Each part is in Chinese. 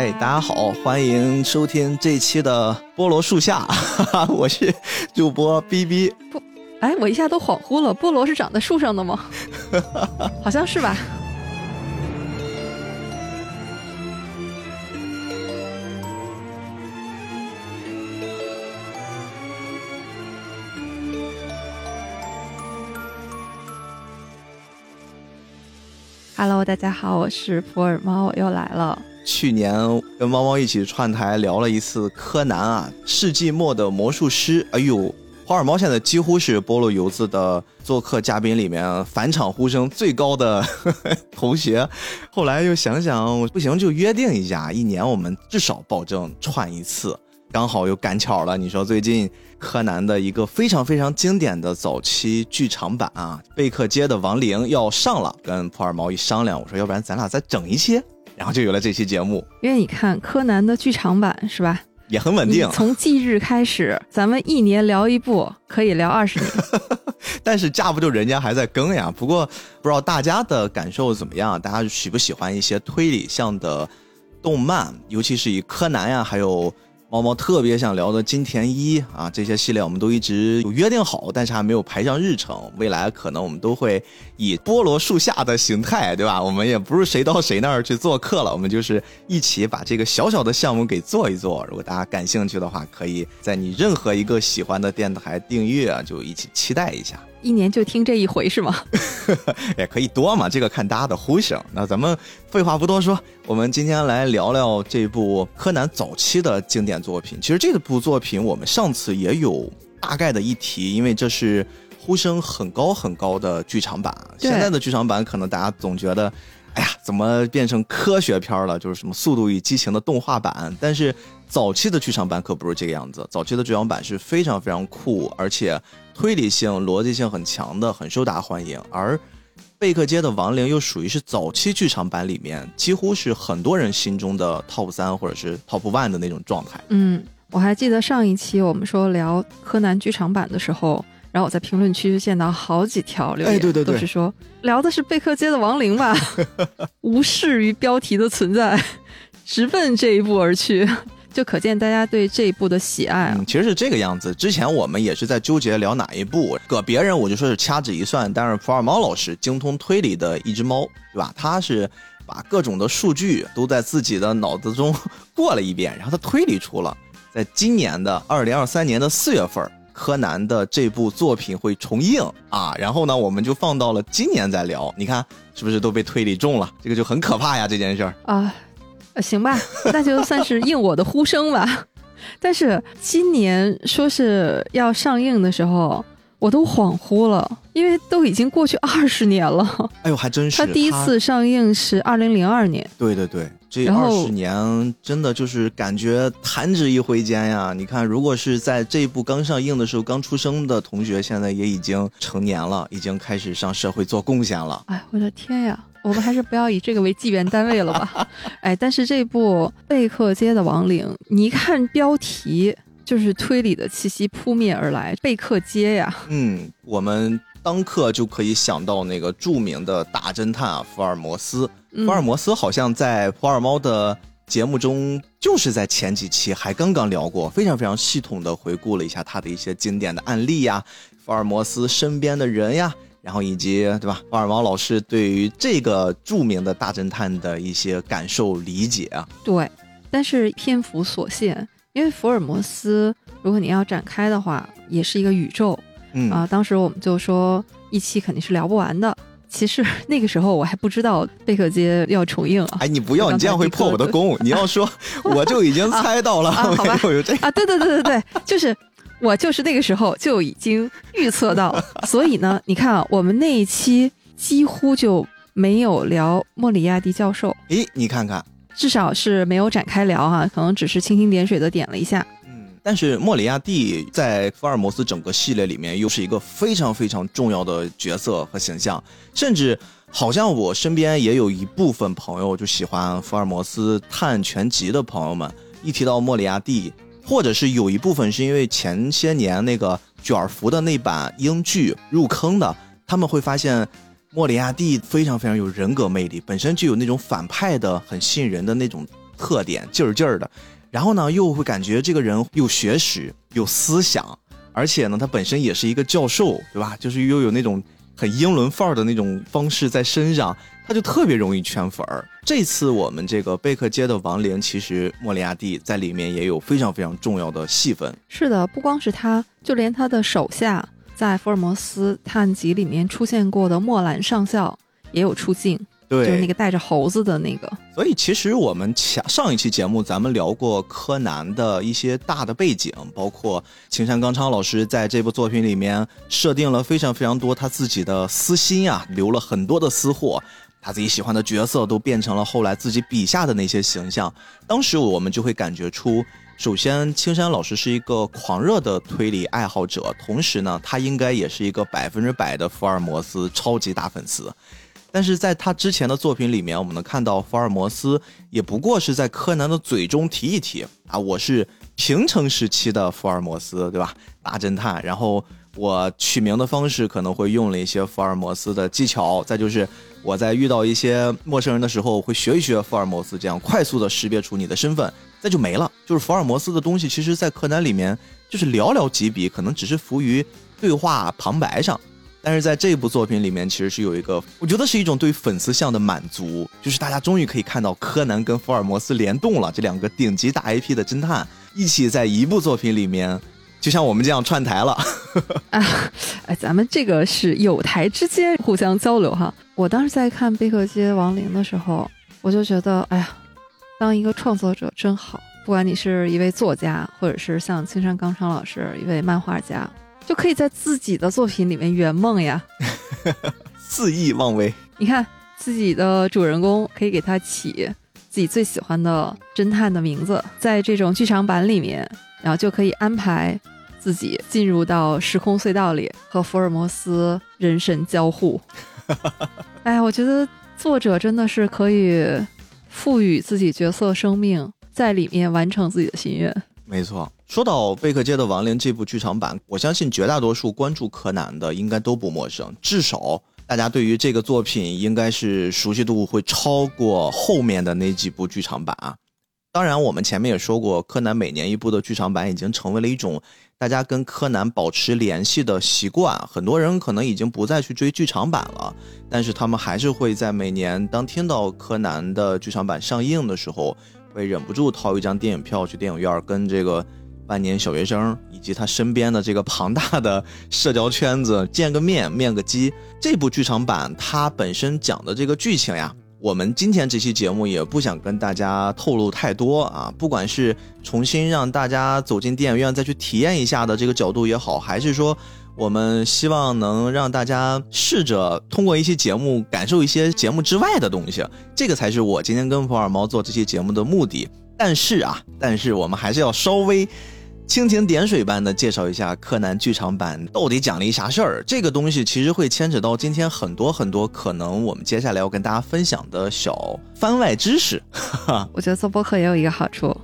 哎，大家好，欢迎收听这一期的菠萝树下，哈哈 我是主播 B B。不，哎，我一下都恍惚了，菠萝是长在树上的吗？好像是吧。Hello，大家好，我是普洱猫，我又来了。去年跟猫猫一起串台聊了一次柯南啊，世纪末的魔术师。哎呦，普洱猫现在几乎是菠萝油子的做客嘉宾里面返场呼声最高的呵 呵同学。后来又想想，不行就约定一下，一年我们至少保证串一次。刚好又赶巧了，你说最近柯南的一个非常非常经典的早期剧场版啊，《贝克街的亡灵》要上了，跟普洱猫一商量，我说要不然咱俩再整一期，然后就有了这期节目。因为你看柯南的剧场版是吧，也很稳定。从即日开始，咱们一年聊一部，可以聊二十年。但是架不住人家还在更呀。不过不知道大家的感受怎么样，大家喜不喜欢一些推理向的动漫，尤其是以柯南呀，还有。猫猫特别想聊的金田一啊，这些系列我们都一直有约定好，但是还没有排上日程。未来可能我们都会以菠萝树下的形态，对吧？我们也不是谁到谁那儿去做客了，我们就是一起把这个小小的项目给做一做。如果大家感兴趣的话，可以在你任何一个喜欢的电台订阅，就一起期待一下。一年就听这一回是吗？也可以多嘛，这个看大家的呼声。那咱们废话不多说，我们今天来聊聊这部柯南早期的经典作品。其实这部作品我们上次也有大概的一提，因为这是呼声很高很高的剧场版。现在的剧场版可能大家总觉得。哎呀，怎么变成科学片了？就是什么《速度与激情》的动画版，但是早期的剧场版可不是这个样子。早期的剧场版是非常非常酷，而且推理性、逻辑性很强的，很受大家欢迎。而《贝克街的亡灵》又属于是早期剧场版里面几乎是很多人心中的 top 三或者是 top one 的那种状态。嗯，我还记得上一期我们说聊柯南剧场版的时候。然后我在评论区见到好几条留言，都是说聊的是贝克街的亡灵吧，无视于标题的存在，直奔这一步而去，就可见大家对这一部的喜爱啊。其实是这个样子，之前我们也是在纠结聊哪一部，搁别人我就说是掐指一算，但是福尔猫老师精通推理的一只猫，对吧？他是把各种的数据都在自己的脑子中 过了一遍，然后他推理出了，在今年的二零二三年的四月份。柯南的这部作品会重映啊，然后呢，我们就放到了今年再聊。你看是不是都被推理中了？这个就很可怕呀，这件事儿啊，行吧，那就算是应我的呼声吧。但是今年说是要上映的时候。我都恍惚了，因为都已经过去二十年了。哎呦，还真是！他第一次上映是二零零二年。对对对，这二十年真的就是感觉弹指一挥间呀！你看，如果是在这一部刚上映的时候刚出生的同学，现在也已经成年了，已经开始上社会做贡献了。哎，我的天呀！我们还是不要以这个为纪元单位了吧？哎，但是这部《贝克街的亡灵》，你一看标题。就是推理的气息扑面而来，贝克街呀。嗯，我们当刻就可以想到那个著名的大侦探啊，福尔摩斯。福尔摩斯好像在普尔猫的节目中，就是在前几期还刚刚聊过，非常非常系统的回顾了一下他的一些经典的案例呀，福尔摩斯身边的人呀，然后以及对吧，福尔猫老师对于这个著名的大侦探的一些感受理解啊。对，但是篇幅所限。因为福尔摩斯，如果你要展开的话，也是一个宇宙，嗯啊，当时我们就说一期肯定是聊不完的。其实 那个时候我还不知道贝克街要重映啊。哎，你不要，你这样会破我的功。你要说，我就已经猜到了。好吧，有这啊，对对对对对，就是我就是那个时候就已经预测到。所以呢，你看啊，我们那一期几乎就没有聊莫里亚蒂教授。诶，你看看。至少是没有展开聊哈，可能只是蜻蜓点水的点了一下。嗯，但是莫里亚蒂在福尔摩斯整个系列里面又是一个非常非常重要的角色和形象，甚至好像我身边也有一部分朋友就喜欢福尔摩斯探全集的朋友们，一提到莫里亚蒂，或者是有一部分是因为前些年那个卷福的那版英剧入坑的，他们会发现。莫里亚蒂非常非常有人格魅力，本身就有那种反派的很吸引人的那种特点，劲儿劲儿的。然后呢，又会感觉这个人有学识、有思想，而且呢，他本身也是一个教授，对吧？就是又有那种很英伦范儿的那种方式在身上，他就特别容易圈粉儿。这次我们这个贝克街的亡灵，其实莫里亚蒂在里面也有非常非常重要的戏份。是的，不光是他，就连他的手下在福尔摩斯探集里面出现过的莫兰上校也有出镜。对，就是那个带着猴子的那个。所以其实我们前上一期节目咱们聊过柯南的一些大的背景，包括青山刚昌老师在这部作品里面设定了非常非常多他自己的私心啊，留了很多的私货，他自己喜欢的角色都变成了后来自己笔下的那些形象。当时我们就会感觉出，首先青山老师是一个狂热的推理爱好者，同时呢，他应该也是一个百分之百的福尔摩斯超级大粉丝。但是在他之前的作品里面，我们能看到福尔摩斯也不过是在柯南的嘴中提一提啊，我是平成时期的福尔摩斯，对吧？大侦探。然后我取名的方式可能会用了一些福尔摩斯的技巧，再就是我在遇到一些陌生人的时候会学一学福尔摩斯，这样快速的识别出你的身份，再就没了。就是福尔摩斯的东西，其实在柯南里面就是寥寥几笔，可能只是浮于对话旁白上。但是在这部作品里面，其实是有一个，我觉得是一种对粉丝向的满足，就是大家终于可以看到柯南跟福尔摩斯联动了，这两个顶级大 IP 的侦探一起在一部作品里面，就像我们这样串台了。啊，哎，咱们这个是有台之间互相交流哈。我当时在看《贝克街亡灵》的时候，我就觉得，哎呀，当一个创作者真好，不管你是一位作家，或者是像青山刚昌老师一位漫画家。就可以在自己的作品里面圆梦呀，肆意妄为。你看自己的主人公可以给他起自己最喜欢的侦探的名字，在这种剧场版里面，然后就可以安排自己进入到时空隧道里和福尔摩斯人神交互。哎，我觉得作者真的是可以赋予自己角色生命，在里面完成自己的心愿。没错。说到《贝克街的亡灵》这部剧场版，我相信绝大多数关注柯南的应该都不陌生，至少大家对于这个作品应该是熟悉度会超过后面的那几部剧场版啊。当然，我们前面也说过，柯南每年一部的剧场版已经成为了一种大家跟柯南保持联系的习惯。很多人可能已经不再去追剧场版了，但是他们还是会在每年当听到柯南的剧场版上映的时候，会忍不住掏一张电影票去电影院跟这个。万年小学生以及他身边的这个庞大的社交圈子见个面面个基。这部剧场版它本身讲的这个剧情呀，我们今天这期节目也不想跟大家透露太多啊。不管是重新让大家走进电影院再去体验一下的这个角度也好，还是说我们希望能让大家试着通过一些节目感受一些节目之外的东西，这个才是我今天跟普尔猫做这期节目的目的。但是啊，但是我们还是要稍微。蜻蜓点水般的介绍一下柯南剧场版到底讲了一啥事儿？这个东西其实会牵扯到今天很多很多可能我们接下来要跟大家分享的小番外知识。我觉得做播客也有一个好处，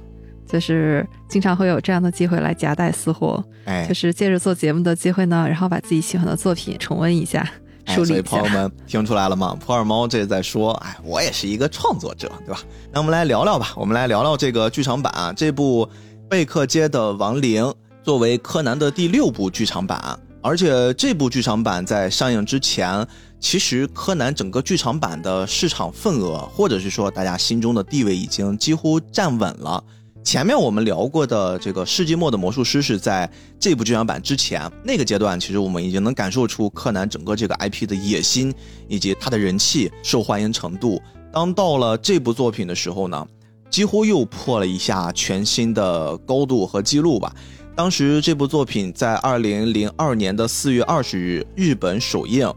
就是经常会有这样的机会来夹带私货，哎，就是借着做节目的机会呢，然后把自己喜欢的作品重温一下，梳理一下。所以朋友们听出来了吗？普洱猫这在说，哎，我也是一个创作者，对吧？那我们来聊聊吧，我们来聊聊这个剧场版啊，这部。贝克街的亡灵作为柯南的第六部剧场版，而且这部剧场版在上映之前，其实柯南整个剧场版的市场份额，或者是说大家心中的地位已经几乎站稳了。前面我们聊过的这个世纪末的魔术师是在这部剧场版之前那个阶段，其实我们已经能感受出柯南整个这个 IP 的野心以及它的人气、受欢迎程度。当到了这部作品的时候呢？几乎又破了一下全新的高度和记录吧。当时这部作品在二零零二年的四月二十日日本首映，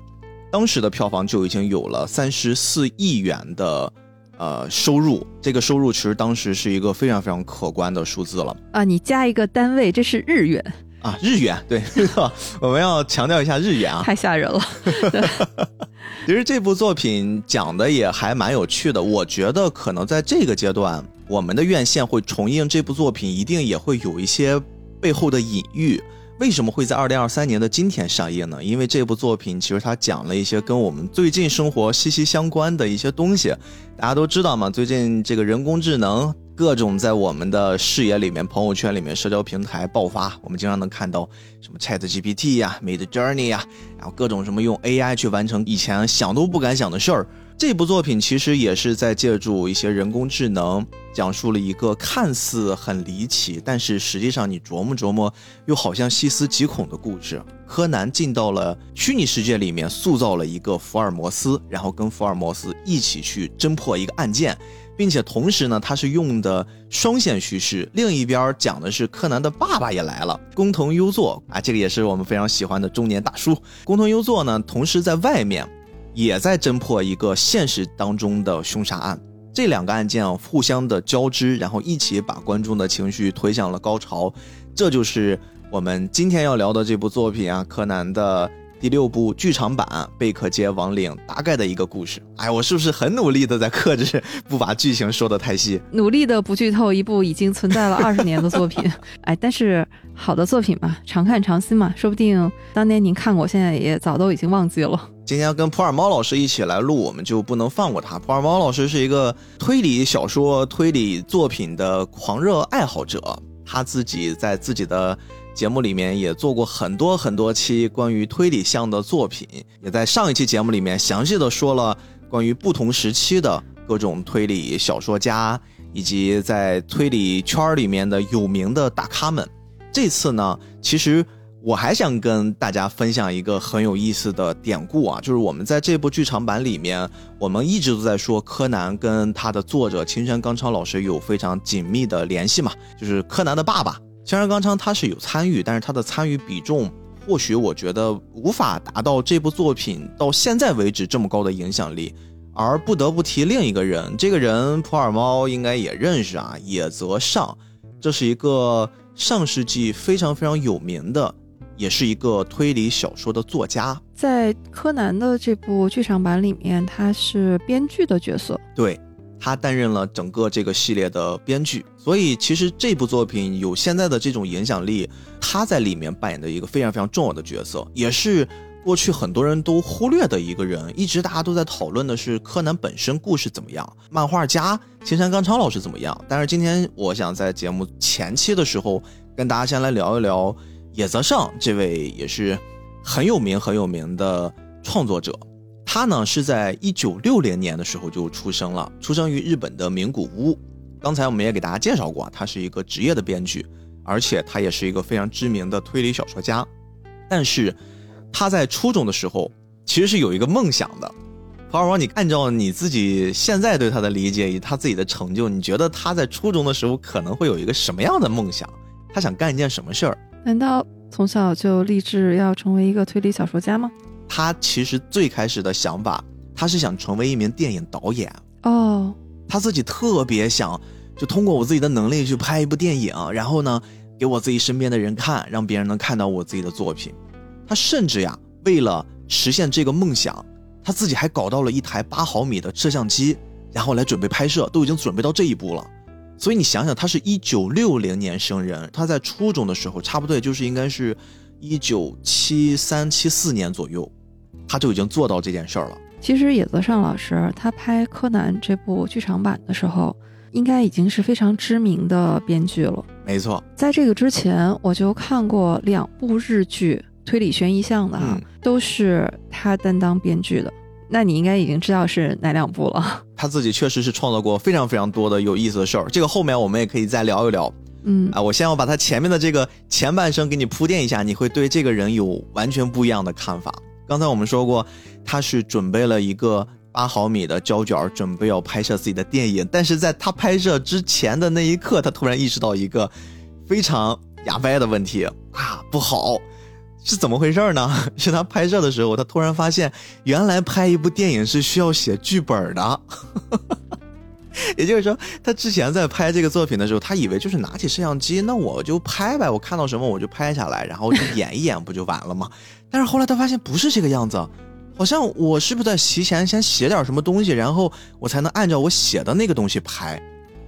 当时的票房就已经有了三十四亿元的呃收入。这个收入其实当时是一个非常非常可观的数字了啊！你加一个单位，这是日元啊，日元对，我们要强调一下日元啊，太吓人了。其实这部作品讲的也还蛮有趣的，我觉得可能在这个阶段，我们的院线会重映这部作品，一定也会有一些背后的隐喻。为什么会在二零二三年的今天上映呢？因为这部作品其实它讲了一些跟我们最近生活息息相关的一些东西。大家都知道嘛，最近这个人工智能。各种在我们的视野里面、朋友圈里面、社交平台爆发。我们经常能看到什么 Chat GPT 呀、Mid Journey 呀，然后各种什么用 AI 去完成以前想都不敢想的事儿。这部作品其实也是在借助一些人工智能，讲述了一个看似很离奇，但是实际上你琢磨琢磨又好像细思极恐的故事。柯南进到了虚拟世界里面，塑造了一个福尔摩斯，然后跟福尔摩斯一起去侦破一个案件，并且同时呢，他是用的双线叙事。另一边讲的是柯南的爸爸也来了，工藤优作啊，这个也是我们非常喜欢的中年大叔。工藤优作呢，同时在外面。也在侦破一个现实当中的凶杀案，这两个案件啊互相的交织，然后一起把观众的情绪推向了高潮，这就是我们今天要聊的这部作品啊，柯南的。第六部剧场版《贝克街亡灵》大概的一个故事。哎，我是不是很努力的在克制，不把剧情说的太细？努力的不剧透一部已经存在了 二十年的作品。哎，但是好的作品嘛，常看常新嘛，说不定当年您看过，现在也早都已经忘记了。今天跟普尔猫老师一起来录，我们就不能放过他。普尔猫老师是一个推理小说、推理作品的狂热爱好者，他自己在自己的。节目里面也做过很多很多期关于推理向的作品，也在上一期节目里面详细的说了关于不同时期的各种推理小说家以及在推理圈里面的有名的大咖们。这次呢，其实我还想跟大家分享一个很有意思的典故啊，就是我们在这部剧场版里面，我们一直都在说柯南跟他的作者青山刚昌老师有非常紧密的联系嘛，就是柯南的爸爸。青山刚昌他是有参与，但是他的参与比重或许我觉得无法达到这部作品到现在为止这么高的影响力，而不得不提另一个人，这个人普洱猫应该也认识啊，野泽尚，这是一个上世纪非常非常有名的，也是一个推理小说的作家，在柯南的这部剧场版里面，他是编剧的角色，对。他担任了整个这个系列的编剧，所以其实这部作品有现在的这种影响力，他在里面扮演的一个非常非常重要的角色，也是过去很多人都忽略的一个人。一直大家都在讨论的是柯南本身故事怎么样，漫画家青山刚昌老师怎么样。但是今天我想在节目前期的时候跟大家先来聊一聊野泽尚这位也是很有名很有名的创作者。他呢是在一九六零年的时候就出生了，出生于日本的名古屋。刚才我们也给大家介绍过，他是一个职业的编剧，而且他也是一个非常知名的推理小说家。但是他在初中的时候其实是有一个梦想的。跑跑，你按照你自己现在对他的理解以他自己的成就，你觉得他在初中的时候可能会有一个什么样的梦想？他想干一件什么事儿？难道从小就立志要成为一个推理小说家吗？他其实最开始的想法，他是想成为一名电影导演哦。他自己特别想，就通过我自己的能力去拍一部电影，然后呢，给我自己身边的人看，让别人能看到我自己的作品。他甚至呀，为了实现这个梦想，他自己还搞到了一台八毫米的摄像机，然后来准备拍摄，都已经准备到这一步了。所以你想想，他是一九六零年生人，他在初中的时候，差不多也就是应该是一九七三七四年左右。他就已经做到这件事儿了。其实野泽尚老师他拍《柯南》这部剧场版的时候，应该已经是非常知名的编剧了。没错，在这个之前，我就看过两部日剧，推理悬疑向的哈，都是他担当编剧的。那你应该已经知道是哪两部了。他自己确实是创造过非常非常多的有意思的事儿，这个后面我们也可以再聊一聊。嗯啊，我先要把他前面的这个前半生给你铺垫一下，你会对这个人有完全不一样的看法。刚才我们说过，他是准备了一个八毫米的胶卷，准备要拍摄自己的电影。但是在他拍摄之前的那一刻，他突然意识到一个非常哑巴的问题啊，不好，是怎么回事呢？是他拍摄的时候，他突然发现，原来拍一部电影是需要写剧本的。也就是说，他之前在拍这个作品的时候，他以为就是拿起摄像机，那我就拍呗，我看到什么我就拍下来，然后就演一演，不就完了吗？但是后来他发现不是这个样子，好像我是不是在提前先写点什么东西，然后我才能按照我写的那个东西拍？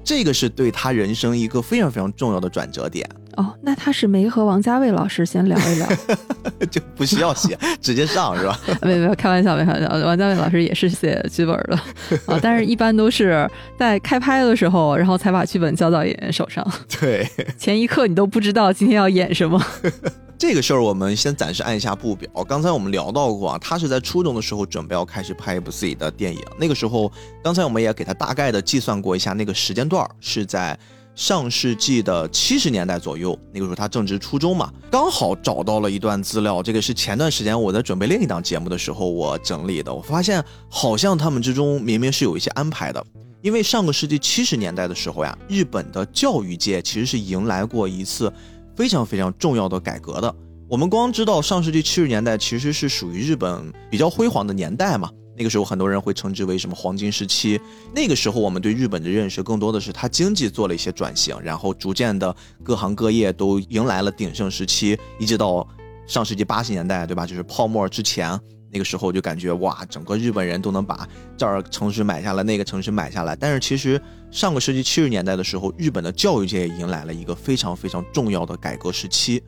这个是对他人生一个非常非常重要的转折点。哦，那他是没和王家卫老师先聊一聊，就不需要写，直接上是吧？没有没有，开玩笑，没开玩笑。王家卫老师也是写剧本的啊，但是一般都是在开拍的时候，然后才把剧本交到演员手上。对，前一刻你都不知道今天要演什么。这个事儿我们先暂时按一下不表。刚才我们聊到过啊，他是在初中的时候准备要开始拍一部自己的电影。那个时候，刚才我们也给他大概的计算过一下，那个时间段是在上世纪的七十年代左右。那个时候他正值初中嘛，刚好找到了一段资料。这个是前段时间我在准备另一档节目的时候我整理的。我发现好像他们之中明明是有一些安排的，因为上个世纪七十年代的时候呀，日本的教育界其实是迎来过一次。非常非常重要的改革的，我们光知道上世纪七十年代其实是属于日本比较辉煌的年代嘛。那个时候很多人会称之为什么黄金时期。那个时候我们对日本的认识更多的是它经济做了一些转型，然后逐渐的各行各业都迎来了鼎盛时期，一直到上世纪八十年代，对吧？就是泡沫之前。那个时候就感觉哇，整个日本人都能把这儿城市买下来，那个城市买下来。但是其实上个世纪七十年代的时候，日本的教育界也迎来了一个非常非常重要的改革时期。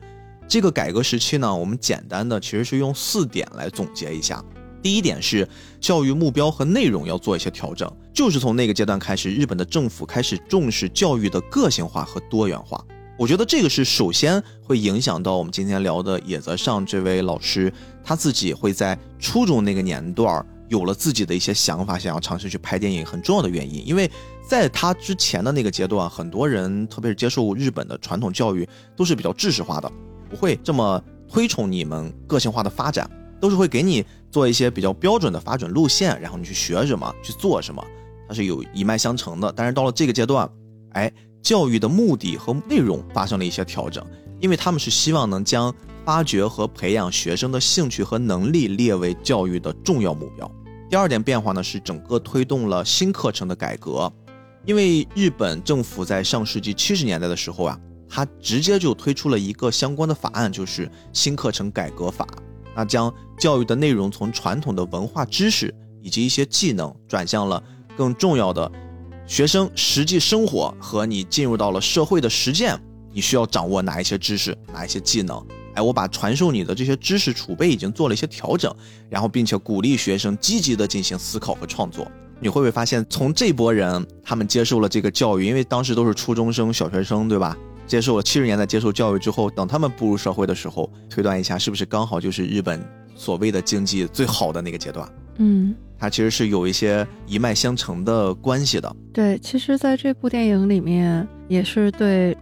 这个改革时期呢，我们简单的其实是用四点来总结一下。第一点是教育目标和内容要做一些调整，就是从那个阶段开始，日本的政府开始重视教育的个性化和多元化。我觉得这个是首先会影响到我们今天聊的野泽尚这位老师，他自己会在初中那个年段有了自己的一些想法，想要尝试去拍电影，很重要的原因。因为在他之前的那个阶段，很多人特别是接受日本的传统教育，都是比较知识化的，不会这么推崇你们个性化的发展，都是会给你做一些比较标准的发展路线，然后你去学什么去做什么，它是有一脉相承的。但是到了这个阶段，哎。教育的目的和内容发生了一些调整，因为他们是希望能将发掘和培养学生的兴趣和能力列为教育的重要目标。第二点变化呢是整个推动了新课程的改革，因为日本政府在上世纪七十年代的时候啊，它直接就推出了一个相关的法案，就是新课程改革法，那将教育的内容从传统的文化知识以及一些技能转向了更重要的。学生实际生活和你进入到了社会的实践，你需要掌握哪一些知识，哪一些技能？哎，我把传授你的这些知识储备已经做了一些调整，然后并且鼓励学生积极的进行思考和创作。你会不会发现，从这波人他们接受了这个教育，因为当时都是初中生、小学生，对吧？接受了七十年代接受教育之后，等他们步入社会的时候，推断一下，是不是刚好就是日本所谓的经济最好的那个阶段？嗯。它其实是有一些一脉相承的关系的。对，其实在这部电影里面也是对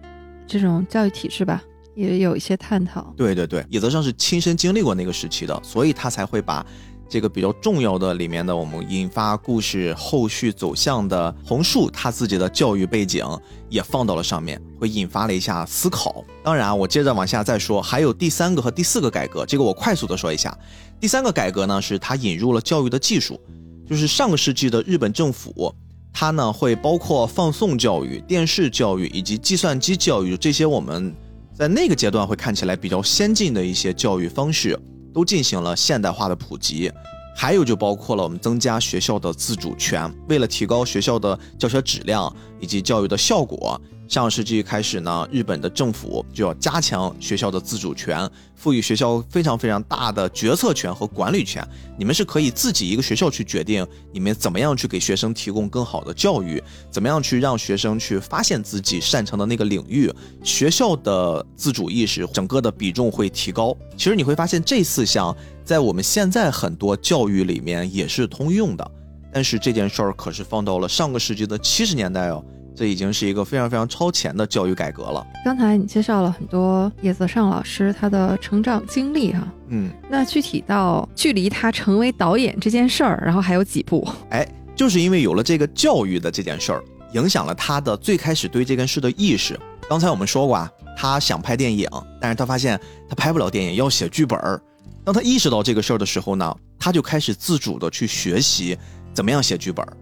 这种教育体制吧，也有一些探讨。对对对，野泽上是亲身经历过那个时期的，所以他才会把这个比较重要的里面的我们引发故事后续走向的红树他自己的教育背景也放到了上面，会引发了一下思考。当然，我接着往下再说，还有第三个和第四个改革，这个我快速的说一下。第三个改革呢，是它引入了教育的技术，就是上个世纪的日本政府，它呢会包括放送教育、电视教育以及计算机教育这些我们在那个阶段会看起来比较先进的一些教育方式，都进行了现代化的普及。还有就包括了我们增加学校的自主权，为了提高学校的教学质量以及教育的效果。上个世纪开始呢，日本的政府就要加强学校的自主权，赋予学校非常非常大的决策权和管理权。你们是可以自己一个学校去决定，你们怎么样去给学生提供更好的教育，怎么样去让学生去发现自己擅长的那个领域。学校的自主意识，整个的比重会提高。其实你会发现，这四项在我们现在很多教育里面也是通用的。但是这件事儿可是放到了上个世纪的七十年代哦。这已经是一个非常非常超前的教育改革了。刚才你介绍了很多叶泽尚老师他的成长经历哈，嗯，那具体到距离他成为导演这件事儿，然后还有几步？哎，就是因为有了这个教育的这件事儿，影响了他的最开始对这件事的意识。刚才我们说过啊，他想拍电影，但是他发现他拍不了电影，要写剧本儿。当他意识到这个事儿的时候呢，他就开始自主的去学习怎么样写剧本儿。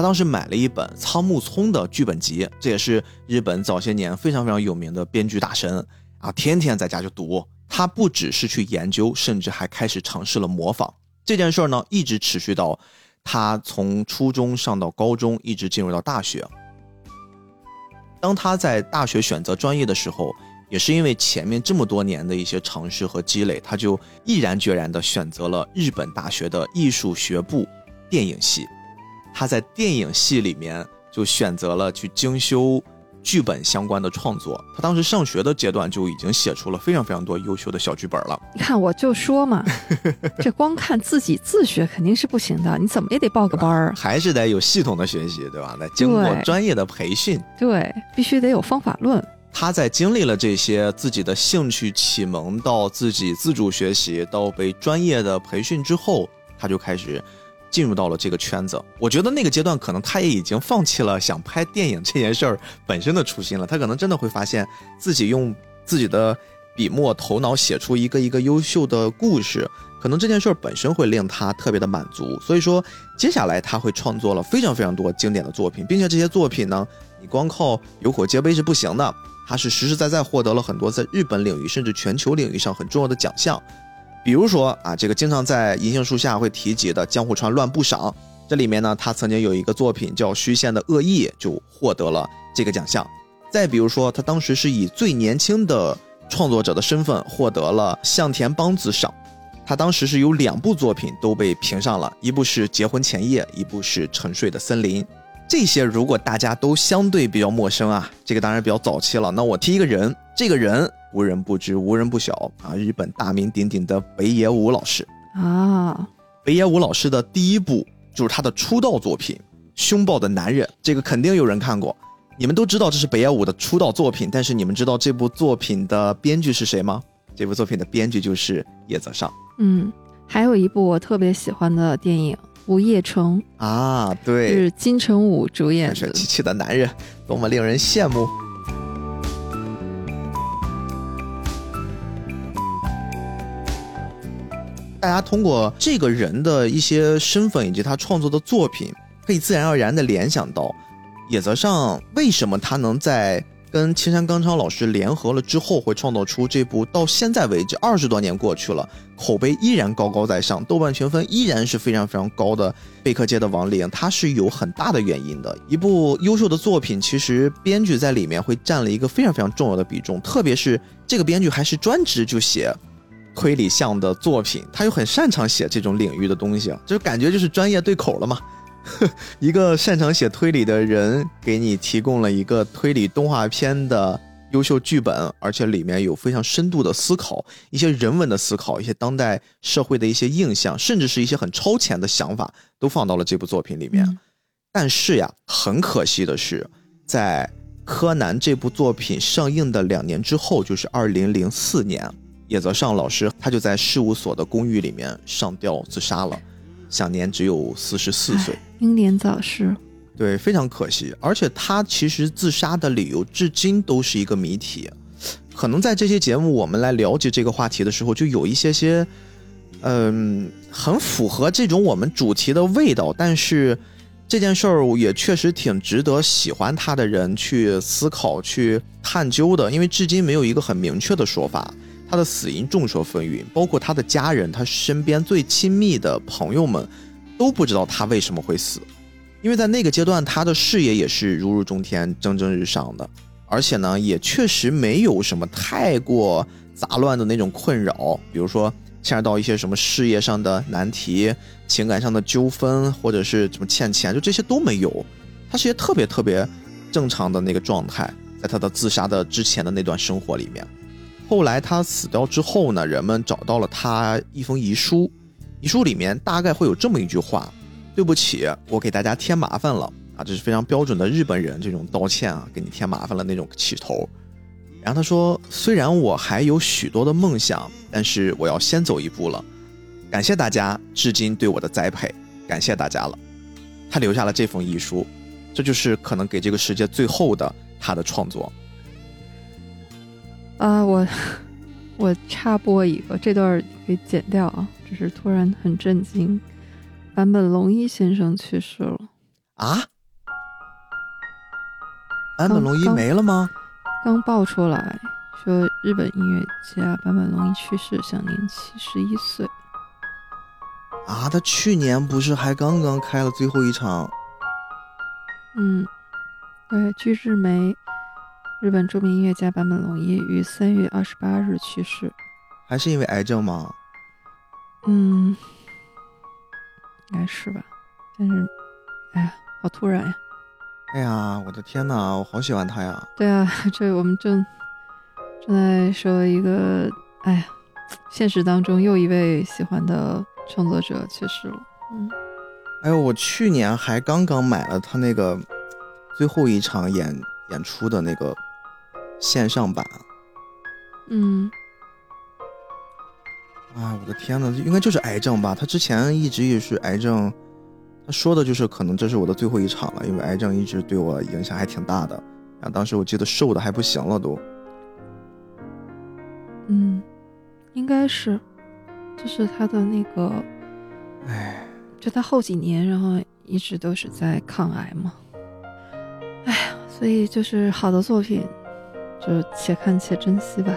他当时买了一本仓木聪的剧本集，这也是日本早些年非常非常有名的编剧大神啊，天天在家就读。他不只是去研究，甚至还开始尝试了模仿。这件事儿呢，一直持续到他从初中上到高中，一直进入到大学。当他在大学选择专业的时候，也是因为前面这么多年的一些尝试和积累，他就毅然决然地选择了日本大学的艺术学部电影系。他在电影系里面就选择了去精修。剧本相关的创作，他当时上学的阶段就已经写出了非常非常多优秀的小剧本了。你看，我就说嘛，这光看自己自学肯定是不行的，你怎么也得报个班儿，还是得有系统的学习，对吧？得经过专业的培训，对，必须得有方法论。他在经历了这些自己的兴趣启蒙，到自己自主学习，到被专业的培训之后，他就开始。进入到了这个圈子，我觉得那个阶段可能他也已经放弃了想拍电影这件事儿本身的初心了。他可能真的会发现自己用自己的笔墨头脑写出一个一个优秀的故事，可能这件事儿本身会令他特别的满足。所以说，接下来他会创作了非常非常多经典的作品，并且这些作品呢，你光靠有口皆碑是不行的，他是实实在在获得了很多在日本领域甚至全球领域上很重要的奖项。比如说啊，这个经常在银杏树下会提及的江户川乱步赏，这里面呢，他曾经有一个作品叫《虚线的恶意》，就获得了这个奖项。再比如说，他当时是以最年轻的创作者的身份获得了向田邦子赏。他当时是有两部作品都被评上了，一部是《结婚前夜》，一部是《沉睡的森林》。这些如果大家都相对比较陌生啊，这个当然比较早期了。那我提一个人，这个人。无人不知，无人不晓啊！日本大名鼎鼎的北野武老师啊，北野武老师的第一部就是他的出道作品《凶暴的男人》，这个肯定有人看过。你们都知道这是北野武的出道作品，但是你们知道这部作品的编剧是谁吗？这部作品的编剧就是叶泽尚。嗯，还有一部我特别喜欢的电影《午夜城》啊，对，是金城武主演，帅气气的男人，多么令人羡慕。大家通过这个人的一些身份以及他创作的作品，可以自然而然地联想到野泽尚为什么他能在跟青山刚昌老师联合了之后，会创造出这部到现在为止二十多年过去了，口碑依然高高在上，豆瓣评分依然是非常非常高的贝克街的亡灵，它是有很大的原因的。一部优秀的作品，其实编剧在里面会占了一个非常非常重要的比重，特别是这个编剧还是专职就写。推理向的作品，他又很擅长写这种领域的东西，就感觉就是专业对口了嘛。一个擅长写推理的人给你提供了一个推理动画片的优秀剧本，而且里面有非常深度的思考，一些人文的思考，一些当代社会的一些印象，甚至是一些很超前的想法，都放到了这部作品里面。但是呀，很可惜的是，在柯南这部作品上映的两年之后，就是二零零四年。野泽尚老师，他就在事务所的公寓里面上吊自杀了，享年只有四十四岁，英年早逝。对，非常可惜。而且他其实自杀的理由至今都是一个谜题。可能在这些节目我们来了解这个话题的时候，就有一些些，嗯，很符合这种我们主题的味道。但是这件事儿也确实挺值得喜欢他的人去思考、去探究的，因为至今没有一个很明确的说法。他的死因众说纷纭，包括他的家人、他身边最亲密的朋友们都不知道他为什么会死。因为在那个阶段，他的事业也是如日中天、蒸蒸日上的，而且呢，也确实没有什么太过杂乱的那种困扰，比如说牵扯到一些什么事业上的难题、情感上的纠纷，或者是什么欠钱，就这些都没有。他是一个特别特别正常的那个状态，在他的自杀的之前的那段生活里面。后来他死掉之后呢，人们找到了他一封遗书，遗书里面大概会有这么一句话：“对不起，我给大家添麻烦了啊！”这是非常标准的日本人这种道歉啊，给你添麻烦了那种起头。然后他说：“虽然我还有许多的梦想，但是我要先走一步了。感谢大家至今对我的栽培，感谢大家了。”他留下了这封遗书，这就是可能给这个世界最后的他的创作。啊，我 我插播一个，这段给剪掉啊！只是突然很震惊，坂本龙一先生去世了啊！坂本龙一没了吗？刚爆出来说日本音乐家坂本龙一去世，享年七十一岁。啊，他去年不是还刚刚开了最后一场？嗯，对，巨日梅。日本著名音乐家坂本龙一于三月二十八日去世，还是因为癌症吗？嗯，应该是吧。但是，哎呀，好突然呀！哎呀，我的天哪，我好喜欢他呀！对啊，这我们正正在说一个，哎呀，现实当中又一位喜欢的创作者去世了。嗯，哎呦，我去年还刚刚买了他那个最后一场演演出的那个。线上版，嗯，啊，我的天呐，应该就是癌症吧？他之前一直也是癌症，他说的就是可能这是我的最后一场了，因为癌症一直对我影响还挺大的。然后当时我记得瘦的还不行了都，嗯，应该是，就是他的那个，哎，就他后几年，然后一直都是在抗癌嘛，哎呀，所以就是好的作品。就且看且珍惜吧。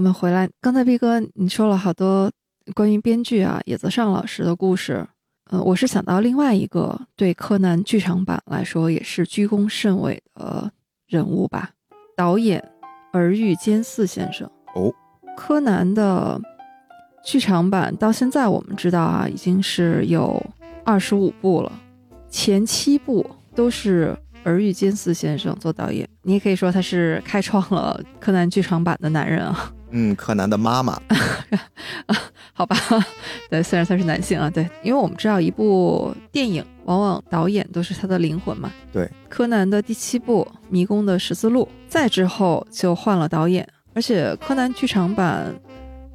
我们回来，刚才毕哥你说了好多关于编剧啊野泽尚老师的故事，呃，我是想到另外一个对柯南剧场版来说也是居功甚伟的人物吧，导演儿玉坚四先生。哦，柯南的剧场版到现在我们知道啊，已经是有二十五部了，前七部都是儿玉坚四先生做导演，你也可以说他是开创了柯南剧场版的男人啊。嗯，柯南的妈妈。好吧，对，虽然他是男性啊，对，因为我们知道一部电影往往导演都是他的灵魂嘛。对，柯南的第七部《迷宫的十字路》，再之后就换了导演，而且柯南剧场版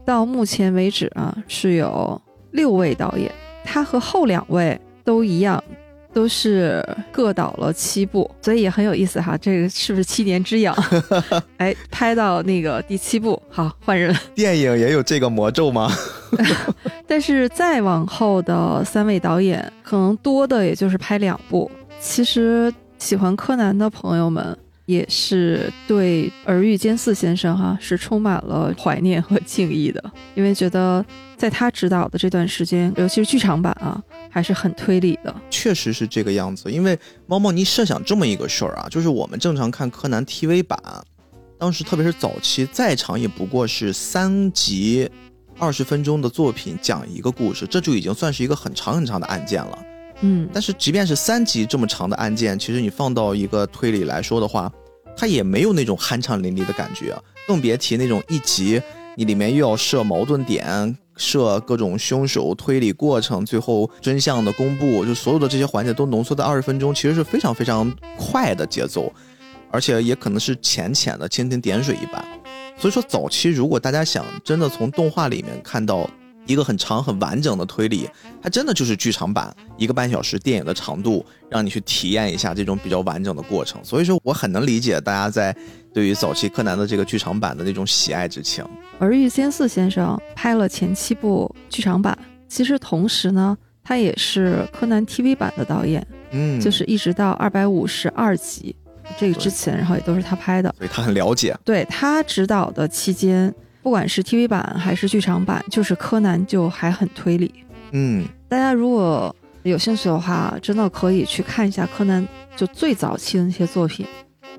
到目前为止啊是有六位导演，他和后两位都一样。都是各导了七部，所以也很有意思哈。这个是不是七年之痒？哎，拍到那个第七部，好换人。电影也有这个魔咒吗？但是再往后的三位导演，可能多的也就是拍两部。其实喜欢柯南的朋友们。也是对儿玉坚四先生哈是充满了怀念和敬意的，因为觉得在他指导的这段时间，尤其是剧场版啊，还是很推理的。确实是这个样子，因为猫猫，你设想这么一个事儿啊，就是我们正常看柯南 TV 版，当时特别是早期，再长也不过是三集二十分钟的作品，讲一个故事，这就已经算是一个很长很长的案件了。嗯，但是即便是三集这么长的案件，其实你放到一个推理来说的话，它也没有那种酣畅淋漓的感觉，更别提那种一集你里面又要设矛盾点、设各种凶手、推理过程、最后真相的公布，就所有的这些环节都浓缩在二十分钟，其实是非常非常快的节奏，而且也可能是浅浅的蜻蜓点水一般。所以说，早期如果大家想真的从动画里面看到。一个很长很完整的推理，它真的就是剧场版一个半小时电影的长度，让你去体验一下这种比较完整的过程。所以说，我很能理解大家在对于早期柯南的这个剧场版的那种喜爱之情。而玉仙四先生拍了前七部剧场版，其实同时呢，他也是柯南 TV 版的导演，嗯，就是一直到二百五十二集这个之前，然后也都是他拍的，所以他很了解。对他指导的期间。不管是 TV 版还是剧场版，就是柯南就还很推理。嗯，大家如果有兴趣的话，真的可以去看一下柯南就最早期的那些作品，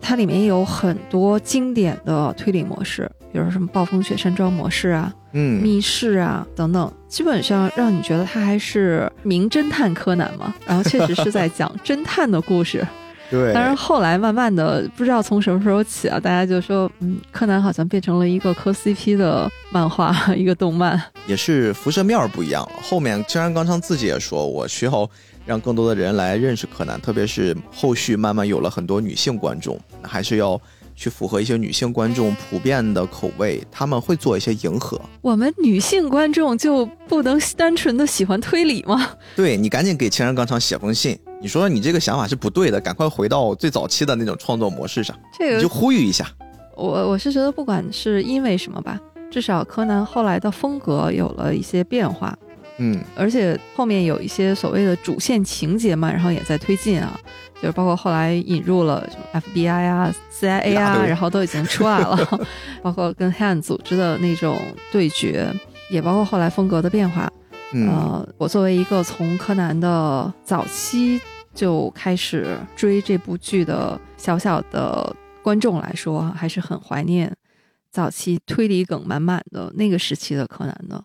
它里面有很多经典的推理模式，比如什么暴风雪山庄模式啊，嗯，密室啊等等，基本上让你觉得他还是名侦探柯南嘛。然后确实是在讲 侦探的故事。对，但是后来慢慢的，不知道从什么时候起啊，大家就说，嗯，柯南好像变成了一个磕 CP 的漫画，一个动漫，也是辐射面不一样了。后面青山刚昌自己也说，我需要让更多的人来认识柯南，特别是后续慢慢有了很多女性观众，还是要去符合一些女性观众普遍的口味，他们会做一些迎合。我们女性观众就不能单纯的喜欢推理吗？对你赶紧给青山刚昌写封信。你说你这个想法是不对的，赶快回到最早期的那种创作模式上。这个就呼吁一下。我我是觉得，不管是因为什么吧，至少柯南后来的风格有了一些变化。嗯，而且后面有一些所谓的主线情节嘛，然后也在推进啊，就是包括后来引入了什么 FBI 啊、CIA 啊，然后都已经出来了，包括跟黑暗组织的那种对决，也包括后来风格的变化。呃，我作为一个从柯南的早期就开始追这部剧的小小的观众来说，还是很怀念早期推理梗满满的那个时期的柯南的。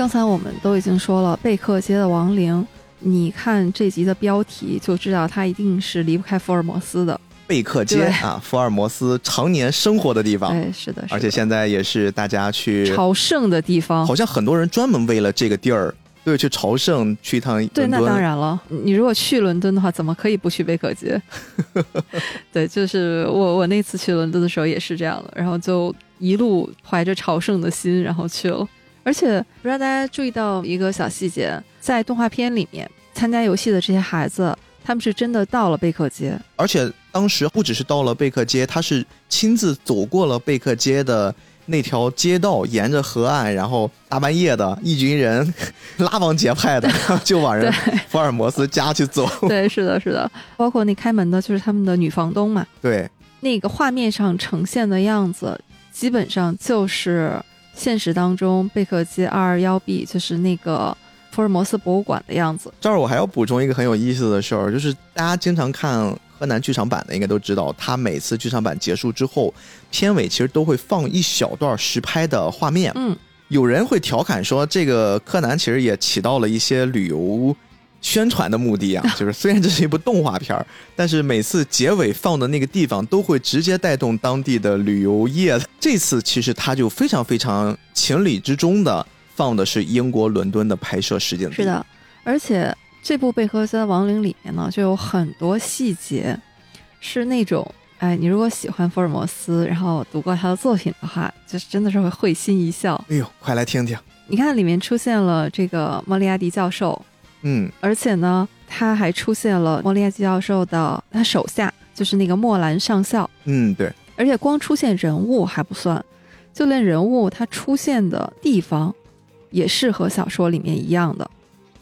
刚才我们都已经说了，贝克街的亡灵。你看这集的标题就知道，他一定是离不开福尔摩斯的贝克街啊，福尔摩斯常年生活的地方。对，是的，而且现在也是大家去朝圣的地方。好像很多人专门为了这个地儿，对去朝圣去一趟。对，那当然了。你如果去伦敦的话，怎么可以不去贝克街？对，就是我我那次去伦敦的时候也是这样的，然后就一路怀着朝圣的心，然后去了。而且不知道大家注意到一个小细节，在动画片里面参加游戏的这些孩子，他们是真的到了贝克街，而且当时不只是到了贝克街，他是亲自走过了贝克街的那条街道，沿着河岸，然后大半夜的一群人 拉帮结派的 就往人福尔摩斯家去走。对，是的，是的，包括那开门的就是他们的女房东嘛。对，那个画面上呈现的样子，基本上就是。现实当中，贝克街二二幺 B 就是那个福尔摩斯博物馆的样子。这儿我还要补充一个很有意思的事儿，就是大家经常看柯南剧场版的，应该都知道，他每次剧场版结束之后，片尾其实都会放一小段实拍的画面。嗯，有人会调侃说，这个柯南其实也起到了一些旅游宣传的目的啊。就是虽然这是一部动画片儿但是每次结尾放的那个地方都会直接带动当地的旅游业。这次其实他就非常非常情理之中的放的是英国伦敦的拍摄实景地。是的，而且这部《贝克街亡灵》里面呢，就有很多细节是那种。哎，你如果喜欢福尔摩斯，然后读过他的作品的话，就是真的是会会心一笑。哎呦，快来听听！你看里面出现了这个莫利亚蒂教授，嗯，而且呢，他还出现了莫利亚基教授的他手下，就是那个莫兰上校。嗯，对。而且光出现人物还不算，就连人物他出现的地方，也是和小说里面一样的。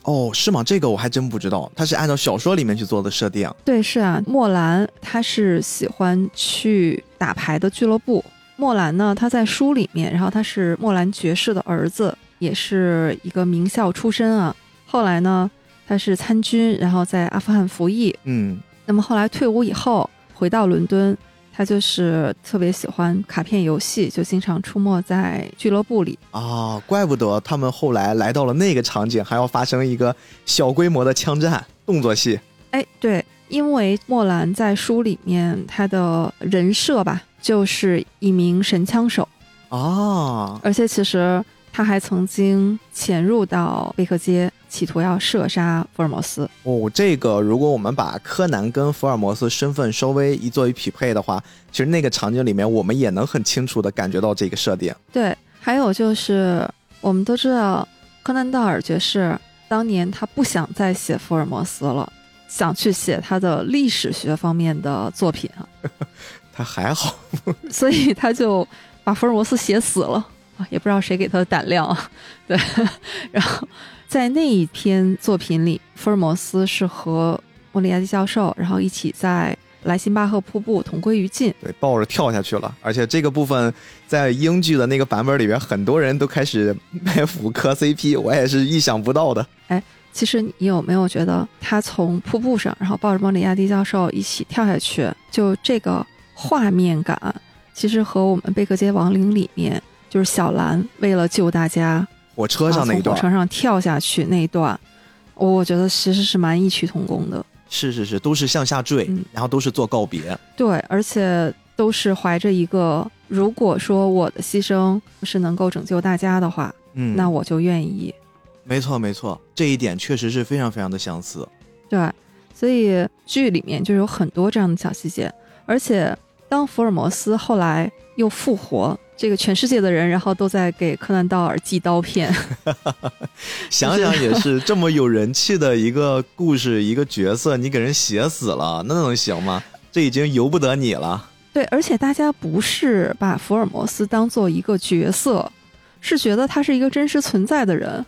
哦，是吗？这个我还真不知道，他是按照小说里面去做的设定。对，是啊，莫兰他是喜欢去打牌的俱乐部。莫兰呢，他在书里面，然后他是莫兰爵士的儿子，也是一个名校出身啊。后来呢，他是参军，然后在阿富汗服役。嗯，那么后来退伍以后，回到伦敦。他就是特别喜欢卡片游戏，就经常出没在俱乐部里啊，怪不得他们后来来到了那个场景，还要发生一个小规模的枪战动作戏。哎，对，因为莫兰在书里面他的人设吧，就是一名神枪手啊，而且其实他还曾经潜入到贝克街。企图要射杀福尔摩斯哦，这个如果我们把柯南跟福尔摩斯身份稍微一做一匹配的话，其实那个场景里面我们也能很清楚的感觉到这个设定。对，还有就是我们都知道，柯南道尔爵士当年他不想再写福尔摩斯了，想去写他的历史学方面的作品啊。他还好，所以他就把福尔摩斯写死了啊，也不知道谁给他的胆量啊。对，然后。在那一篇作品里，福尔摩斯是和莫里亚蒂教授，然后一起在莱辛巴赫瀑布同归于尽，对，抱着跳下去了。而且这个部分在英剧的那个版本里边，很多人都开始卖腐磕 CP，我也是意想不到的。哎，其实你有没有觉得他从瀑布上，然后抱着莫里亚蒂教授一起跳下去，就这个画面感，其实和我们《贝克街亡灵》里面就是小兰为了救大家。火车上那一段，火车上跳下去那一段，我觉得其实是蛮异曲同工的。是是是，都是向下坠，然后都是做告别。对，而且都是怀着一个，如果说我的牺牲是能够拯救大家的话，嗯，那我就愿意。没错没错，这一点确实是非常非常的相似。对，所以剧里面就有很多这样的小细节，而且当福尔摩斯后来又复活。这个全世界的人，然后都在给柯南道尔寄刀片。想想也是，这么有人气的一个故事，一个角色，你给人写死了，那能行吗？这已经由不得你了。对，而且大家不是把福尔摩斯当做一个角色，是觉得他是一个真实存在的人，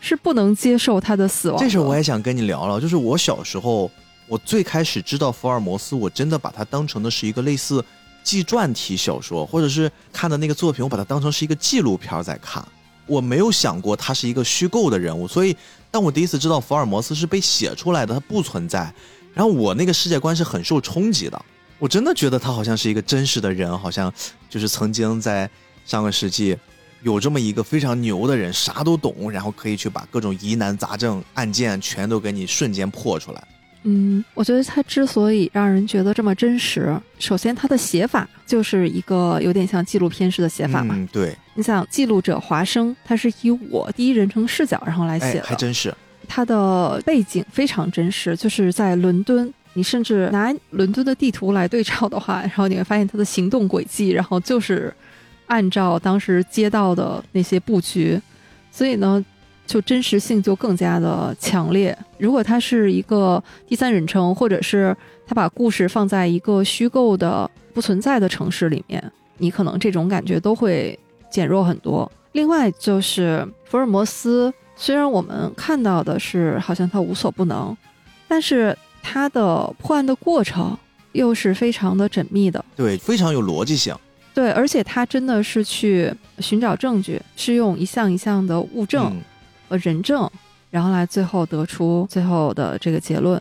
是不能接受他的死亡。这事我也想跟你聊聊，就是我小时候，我最开始知道福尔摩斯，我真的把他当成的是一个类似。纪传体小说，或者是看的那个作品，我把它当成是一个纪录片在看。我没有想过他是一个虚构的人物，所以当我第一次知道福尔摩斯是被写出来的，他不存在，然后我那个世界观是很受冲击的。我真的觉得他好像是一个真实的人，好像就是曾经在上个世纪有这么一个非常牛的人，啥都懂，然后可以去把各种疑难杂症案件全都给你瞬间破出来。嗯，我觉得他之所以让人觉得这么真实，首先他的写法就是一个有点像纪录片式的写法嘛。嗯，对。你想，记录者华生，他是以我第一人称视角然后来写的，还真是。他的背景非常真实，就是在伦敦。你甚至拿伦敦的地图来对照的话，然后你会发现他的行动轨迹，然后就是按照当时街道的那些布局，所以呢。就真实性就更加的强烈。如果它是一个第三人称，或者是他把故事放在一个虚构的不存在的城市里面，你可能这种感觉都会减弱很多。另外就是福尔摩斯，虽然我们看到的是好像他无所不能，但是他的破案的过程又是非常的缜密的，对，非常有逻辑性。对，而且他真的是去寻找证据，是用一项一项的物证。和人证，然后来最后得出最后的这个结论，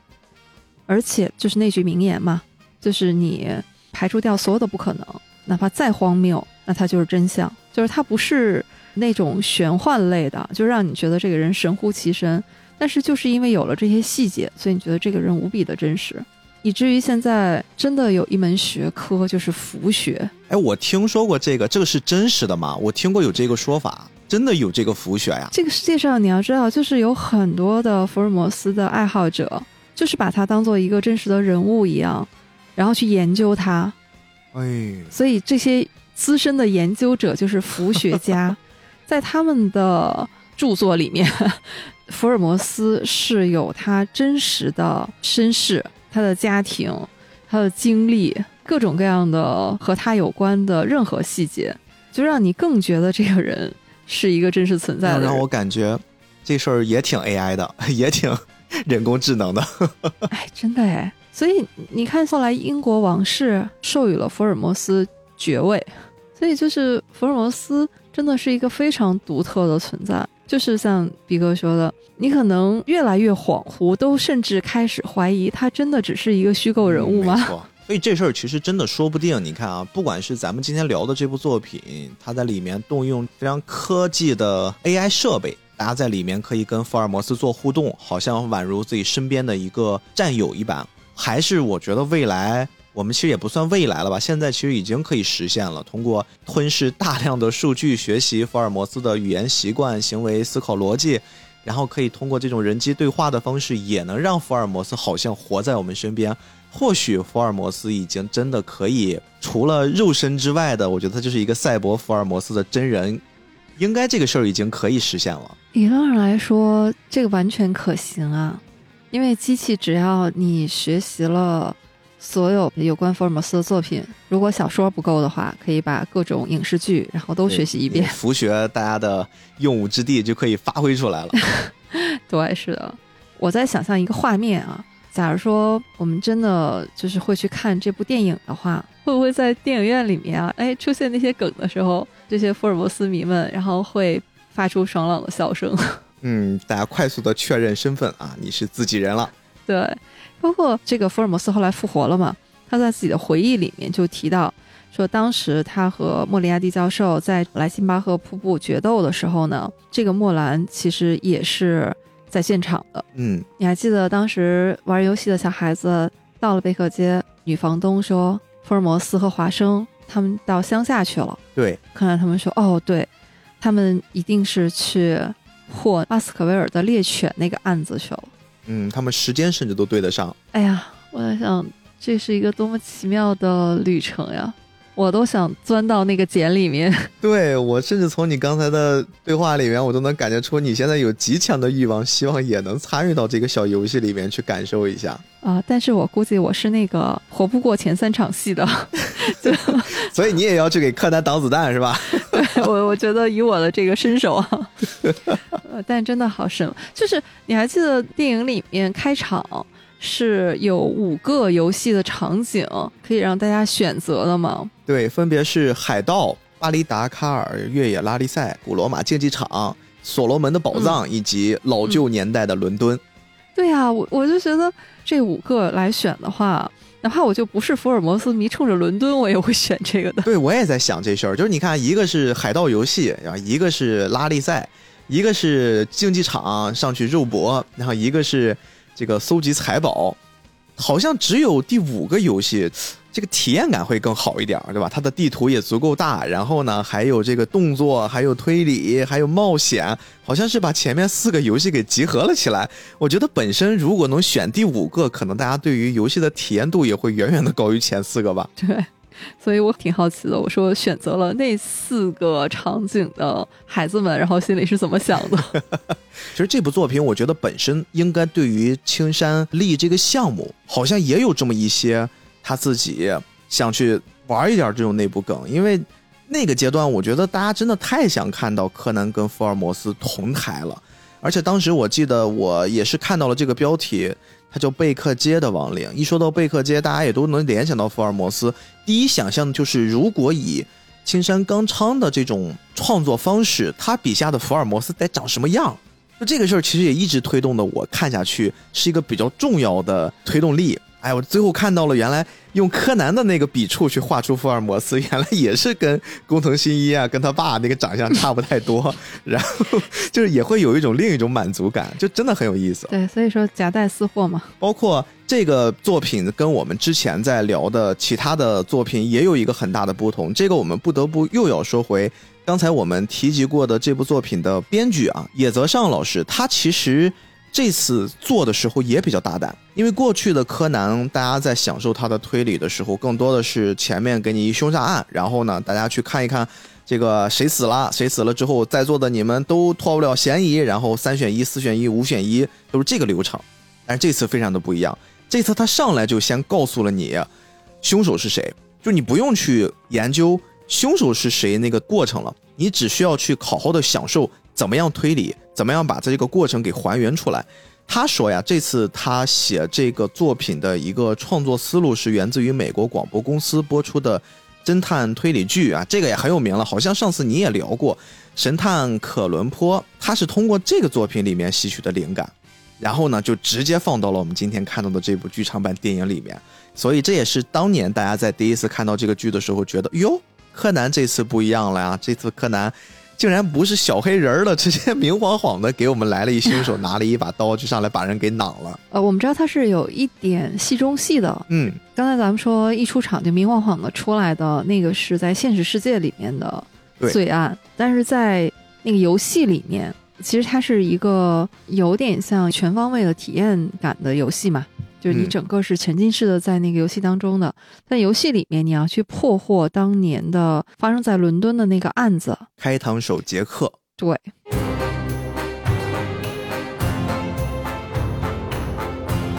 而且就是那句名言嘛，就是你排除掉所有的不可能，哪怕再荒谬，那它就是真相。就是它不是那种玄幻类的，就让你觉得这个人神乎其神。但是就是因为有了这些细节，所以你觉得这个人无比的真实，以至于现在真的有一门学科就是符学。哎，我听说过这个，这个是真实的吗？我听过有这个说法，真的有这个符学呀？这个世界上你要知道，就是有很多的福尔摩斯的爱好者，就是把他当做一个真实的人物一样，然后去研究他。哎，所以这些资深的研究者就是符学家，在他们的著作里面。福尔摩斯是有他真实的身世、他的家庭、他的经历，各种各样的和他有关的任何细节，就让你更觉得这个人是一个真实存在的。让我感觉这事儿也挺 AI 的，也挺人工智能的。哎，真的哎。所以你看，后来英国王室授予了福尔摩斯爵位，所以就是福尔摩斯真的是一个非常独特的存在。就是像比哥说的，你可能越来越恍惚，都甚至开始怀疑他真的只是一个虚构人物吗？没错，所以这事儿其实真的说不定。你看啊，不管是咱们今天聊的这部作品，它在里面动用非常科技的 AI 设备，大家在里面可以跟福尔摩斯做互动，好像宛如自己身边的一个战友一般。还是我觉得未来。我们其实也不算未来了吧，现在其实已经可以实现了。通过吞噬大量的数据，学习福尔摩斯的语言习惯、行为、思考逻辑，然后可以通过这种人机对话的方式，也能让福尔摩斯好像活在我们身边。或许福尔摩斯已经真的可以，除了肉身之外的，我觉得他就是一个赛博福尔摩斯的真人。应该这个事儿已经可以实现了。理论上来说，这个完全可行啊，因为机器只要你学习了。所有有关福尔摩斯的作品，如果小说不够的话，可以把各种影视剧，然后都学习一遍。福学大家的用武之地就可以发挥出来了。对，是的。我在想象一个画面啊，假如说我们真的就是会去看这部电影的话，会不会在电影院里面啊，哎，出现那些梗的时候，这些福尔摩斯迷们，然后会发出爽朗的笑声？嗯，大家快速的确认身份啊，你是自己人了。对。包括这个福尔摩斯后来复活了嘛？他在自己的回忆里面就提到说，当时他和莫里亚蒂教授在莱辛巴赫瀑布决斗的时候呢，这个莫兰其实也是在现场的。嗯，你还记得当时玩游戏的小孩子到了贝克街，女房东说福尔摩斯和华生他们到乡下去了。对，看来他们说哦，对，他们一定是去破阿斯克维尔的猎犬那个案子去了。嗯，他们时间甚至都对得上。哎呀，我在想，这是一个多么奇妙的旅程呀！我都想钻到那个茧里面。对我，甚至从你刚才的对话里面，我都能感觉出你现在有极强的欲望，希望也能参与到这个小游戏里面去感受一下。啊！但是我估计我是那个活不过前三场戏的，所以你也要去给柯南挡子弹是吧？对，我我觉得以我的这个身手啊，但真的好神，就是你还记得电影里面开场是有五个游戏的场景可以让大家选择的吗？对，分别是海盗、巴黎达卡尔、越野拉力赛、古罗马竞技场、所罗门的宝藏以及老旧年代的伦敦。对呀，我我就觉得这五个来选的话，哪怕我就不是福尔摩斯迷，冲着伦敦我也会选这个的。对，我也在想这事儿，就是你看，一个是海盗游戏，然后一个是拉力赛，一个是竞技场上去肉搏，然后一个是这个搜集财宝，好像只有第五个游戏。这个体验感会更好一点，对吧？它的地图也足够大，然后呢，还有这个动作，还有推理，还有冒险，好像是把前面四个游戏给集合了起来。我觉得本身如果能选第五个，可能大家对于游戏的体验度也会远远的高于前四个吧。对，所以我挺好奇的。我说选择了那四个场景的孩子们，然后心里是怎么想的？其实这部作品，我觉得本身应该对于青山立这个项目，好像也有这么一些。他自己想去玩一点这种内部梗，因为那个阶段，我觉得大家真的太想看到柯南跟福尔摩斯同台了。而且当时我记得我也是看到了这个标题，他叫《贝克街的亡灵》。一说到贝克街，大家也都能联想到福尔摩斯。第一想象的就是，如果以青山刚昌的这种创作方式，他笔下的福尔摩斯得长什么样？就这个事儿，其实也一直推动的我看下去是一个比较重要的推动力。哎，我最后看到了，原来用柯南的那个笔触去画出福尔摩斯，原来也是跟工藤新一啊，跟他爸那个长相差不太多，然后 就是也会有一种另一种满足感，就真的很有意思。对，所以说夹带私货嘛。包括这个作品跟我们之前在聊的其他的作品也有一个很大的不同，这个我们不得不又要说回刚才我们提及过的这部作品的编剧啊，野泽尚老师，他其实。这次做的时候也比较大胆，因为过去的柯南，大家在享受他的推理的时候，更多的是前面给你一凶杀案，然后呢，大家去看一看这个谁死了，谁死了之后，在座的你们都脱不了嫌疑，然后三选一、四选一、五选一都是这个流程。但是这次非常的不一样，这次他上来就先告诉了你凶手是谁，就你不用去研究凶手是谁那个过程了，你只需要去好好的享受。怎么样推理？怎么样把这个过程给还原出来？他说呀，这次他写这个作品的一个创作思路是源自于美国广播公司播出的侦探推理剧啊，这个也很有名了。好像上次你也聊过《神探可伦坡》，他是通过这个作品里面吸取的灵感，然后呢就直接放到了我们今天看到的这部剧场版电影里面。所以这也是当年大家在第一次看到这个剧的时候觉得，哟，柯南这次不一样了呀，这次柯南。竟然不是小黑人了，直接明晃晃的给我们来了一新手，拿了一把刀就上来把人给攮了。呃，我们知道他是有一点戏中戏的。嗯，刚才咱们说一出场就明晃晃的出来的那个是在现实世界里面的罪案，但是在那个游戏里面，其实它是一个有点像全方位的体验感的游戏嘛。就是你整个是沉浸式的在那个游戏当中的，在游戏里面你要去破获当年的发生在伦敦的那个案子——开膛手杰克。对，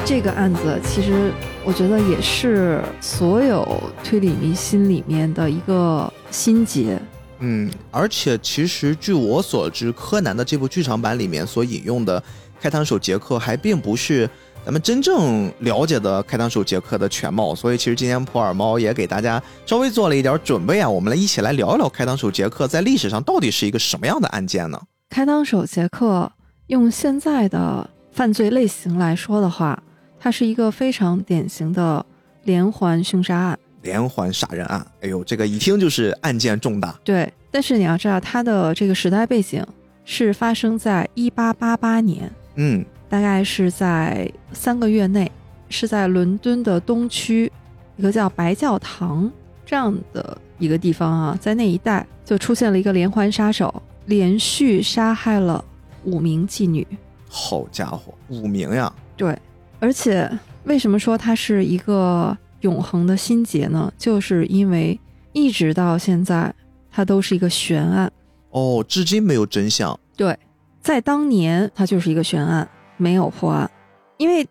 这个案子其实我觉得也是所有推理迷心里面的一个心结。嗯，而且其实据我所知，柯南的这部剧场版里面所引用的开膛手杰克还并不是。咱们真正了解的开膛手杰克的全貌，所以其实今天普洱猫也给大家稍微做了一点准备啊，我们来一起来聊一聊开膛手杰克在历史上到底是一个什么样的案件呢？开膛手杰克用现在的犯罪类型来说的话，它是一个非常典型的连环凶杀案，连环杀人案。哎呦，这个一听就是案件重大。对，但是你要知道，它的这个时代背景是发生在一八八八年。嗯。大概是在三个月内，是在伦敦的东区，一个叫白教堂这样的一个地方啊，在那一带就出现了一个连环杀手，连续杀害了五名妓女。好家伙，五名呀！对，而且为什么说它是一个永恒的心结呢？就是因为一直到现在，它都是一个悬案。哦，至今没有真相。对，在当年，它就是一个悬案。没有破案，因为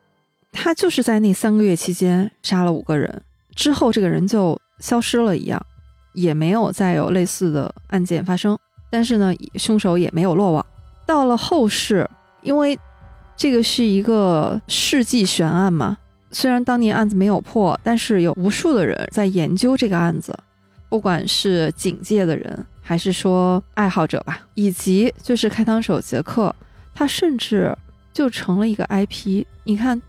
他就是在那三个月期间杀了五个人，之后这个人就消失了一样，也没有再有类似的案件发生。但是呢，凶手也没有落网。到了后世，因为这个是一个世纪悬案嘛，虽然当年案子没有破，但是有无数的人在研究这个案子，不管是警界的人，还是说爱好者吧，以及就是开膛手杰克，他甚至。就成了一个 IP。你看，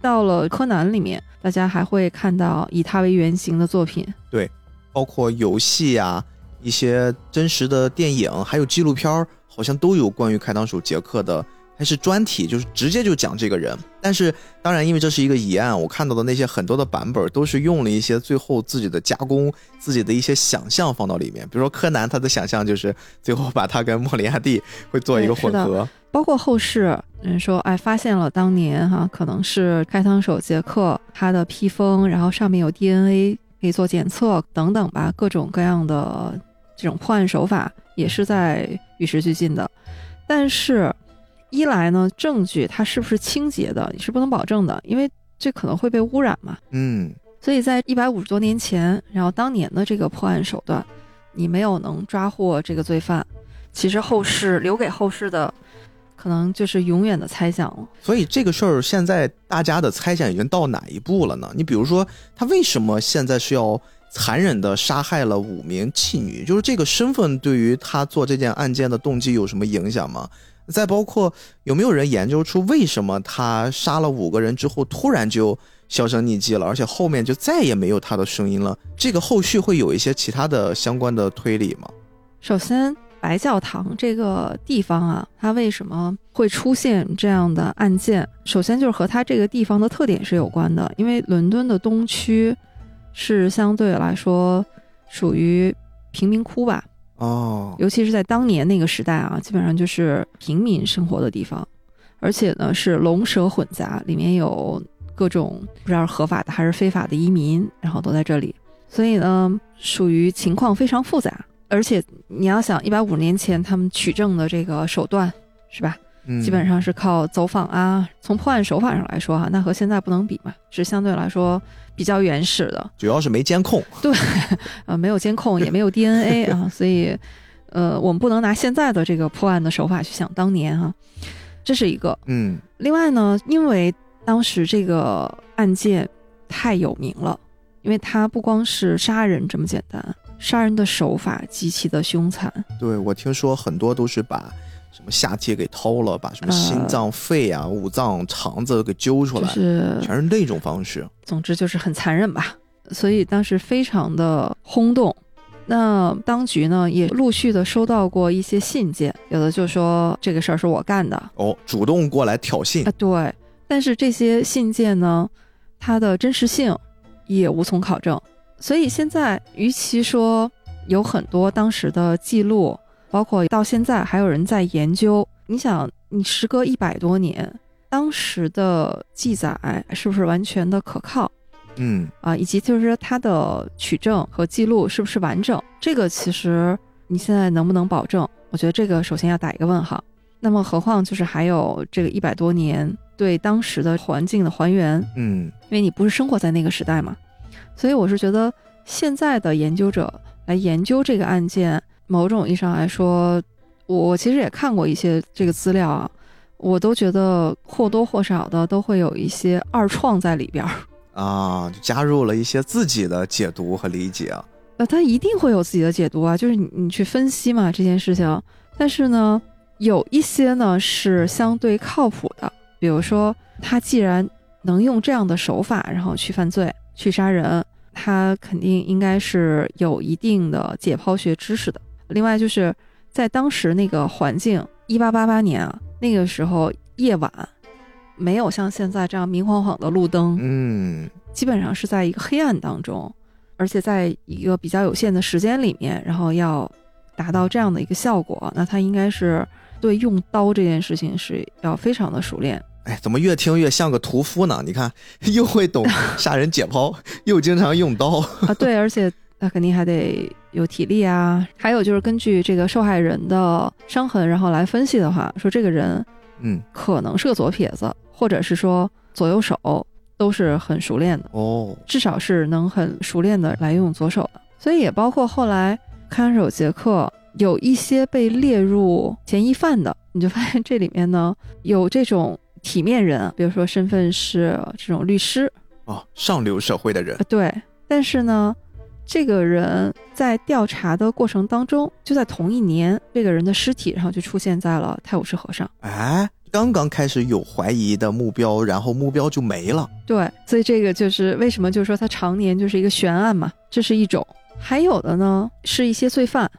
到了柯南里面，大家还会看到以他为原型的作品。对，包括游戏呀，一些真实的电影，还有纪录片好像都有关于开膛手杰克的，还是专题，就是直接就讲这个人。但是，当然，因为这是一个疑案，我看到的那些很多的版本都是用了一些最后自己的加工，自己的一些想象放到里面。比如说柯南，他的想象就是最后把他跟莫里亚蒂会做一个混合。包括后世人说，哎，发现了当年哈，可能是开膛手杰克他的披风，然后上面有 DNA 可以做检测等等吧，各种各样的这种破案手法也是在与时俱进的。但是，一来呢，证据它是不是清洁的，你是不能保证的，因为这可能会被污染嘛。嗯，所以在一百五十多年前，然后当年的这个破案手段，你没有能抓获这个罪犯，其实后世留给后世的。可能就是永远的猜想了。所以这个事儿现在大家的猜想已经到哪一步了呢？你比如说，他为什么现在是要残忍的杀害了五名妓女？就是这个身份对于他做这件案件的动机有什么影响吗？再包括有没有人研究出为什么他杀了五个人之后突然就销声匿迹了，而且后面就再也没有他的声音了？这个后续会有一些其他的相关的推理吗？首先，白教堂这个地方啊，它为什么会出现这样的案件？首先就是和它这个地方的特点是有关的，因为伦敦的东区是相对来说属于贫民窟吧。哦，尤其是在当年那个时代啊，基本上就是平民生活的地方，而且呢是龙蛇混杂，里面有各种不知道是合法的还是非法的移民，然后都在这里，所以呢属于情况非常复杂。而且你要想，一百五十年前他们取证的这个手段是吧？基本上是靠走访啊。从破案手法上来说哈，那和现在不能比嘛，是相对来说比较原始的。主要是没监控，对，呃，没有监控，也没有 DNA 啊，所以，呃，我们不能拿现在的这个破案的手法去想当年啊。这是一个，嗯。另外呢，因为当时这个案件太有名了，因为它不光是杀人这么简单，杀人的手法极其的凶残。对，我听说很多都是把。什么下体给掏了，把什么心脏、肺啊、五脏、肠子给揪出来，是全是那种方式。总之就是很残忍吧，所以当时非常的轰动。那当局呢也陆续的收到过一些信件，有的就说这个事儿是我干的，哦，主动过来挑衅啊。对，但是这些信件呢，它的真实性也无从考证。所以现在，与其说有很多当时的记录。包括到现在还有人在研究，你想，你时隔一百多年，当时的记载是不是完全的可靠？嗯，啊，以及就是它的取证和记录是不是完整？这个其实你现在能不能保证？我觉得这个首先要打一个问号。那么何况就是还有这个一百多年对当时的环境的还原，嗯，因为你不是生活在那个时代嘛，所以我是觉得现在的研究者来研究这个案件。某种意义上来说，我其实也看过一些这个资料啊，我都觉得或多或少的都会有一些二创在里边儿 啊，加入了一些自己的解读和理解。呃，他一定会有自己的解读啊，就是你你去分析嘛这件事情。但是呢，有一些呢是相对靠谱的，比如说他既然能用这样的手法，然后去犯罪、去杀人，他肯定应该是有一定的解剖学知识的。另外就是在当时那个环境，一八八八年啊，那个时候夜晚没有像现在这样明晃晃的路灯，嗯，基本上是在一个黑暗当中，而且在一个比较有限的时间里面，然后要达到这样的一个效果，那他应该是对用刀这件事情是要非常的熟练。哎，怎么越听越像个屠夫呢？你看，又会懂 杀人解剖，又经常用刀啊，对，而且。那肯定还得有体力啊，还有就是根据这个受害人的伤痕，然后来分析的话，说这个人，嗯，可能是个左撇子，或者是说左右手都是很熟练的哦，至少是能很熟练的来用左手的。所以也包括后来看守杰克有一些被列入嫌疑犯的，你就发现这里面呢有这种体面人，比如说身份是这种律师哦，上流社会的人，对，但是呢。这个人在调查的过程当中，就在同一年，这个人的尸体然后就出现在了泰晤士河上。哎，刚刚开始有怀疑的目标，然后目标就没了。对，所以这个就是为什么，就是说他常年就是一个悬案嘛，这是一种。还有的呢，是一些罪犯，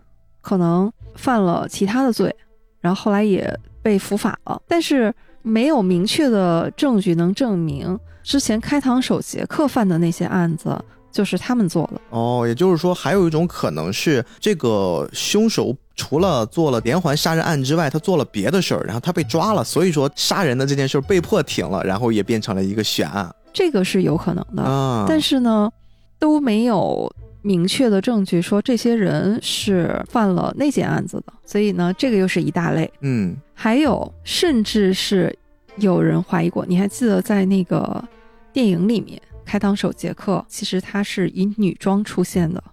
可能犯了其他的罪，然后后来也被伏法了，但是没有明确的证据能证明之前开膛手杰克犯的那些案子。就是他们做的哦，也就是说，还有一种可能是，这个凶手除了做了连环杀人案之外，他做了别的事儿，然后他被抓了，所以说杀人的这件事被迫停了，然后也变成了一个悬案。这个是有可能的，但是呢，都没有明确的证据说这些人是犯了那件案子的，所以呢，这个又是一大类。嗯，还有，甚至是有人怀疑过，你还记得在那个电影里面？开膛手杰克其实他是以女装出现的，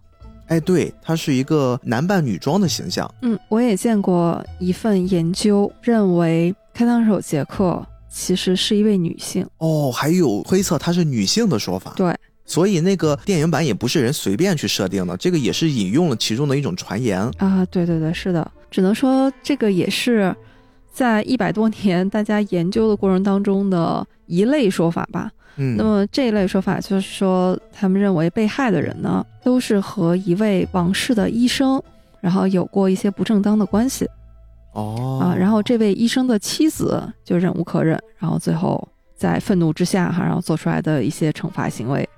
哎，对他是一个男扮女装的形象。嗯，我也见过一份研究，认为开膛手杰克其实是一位女性。哦，还有推测她是女性的说法。对，所以那个电影版也不是人随便去设定的，这个也是引用了其中的一种传言啊。对对对，是的，只能说这个也是在一百多年大家研究的过程当中的一类说法吧。嗯，那么这一类说法就是说，他们认为被害的人呢，都是和一位王室的医生，然后有过一些不正当的关系。哦，啊，然后这位医生的妻子就忍无可忍，然后最后在愤怒之下哈，然后做出来的一些惩罚行为。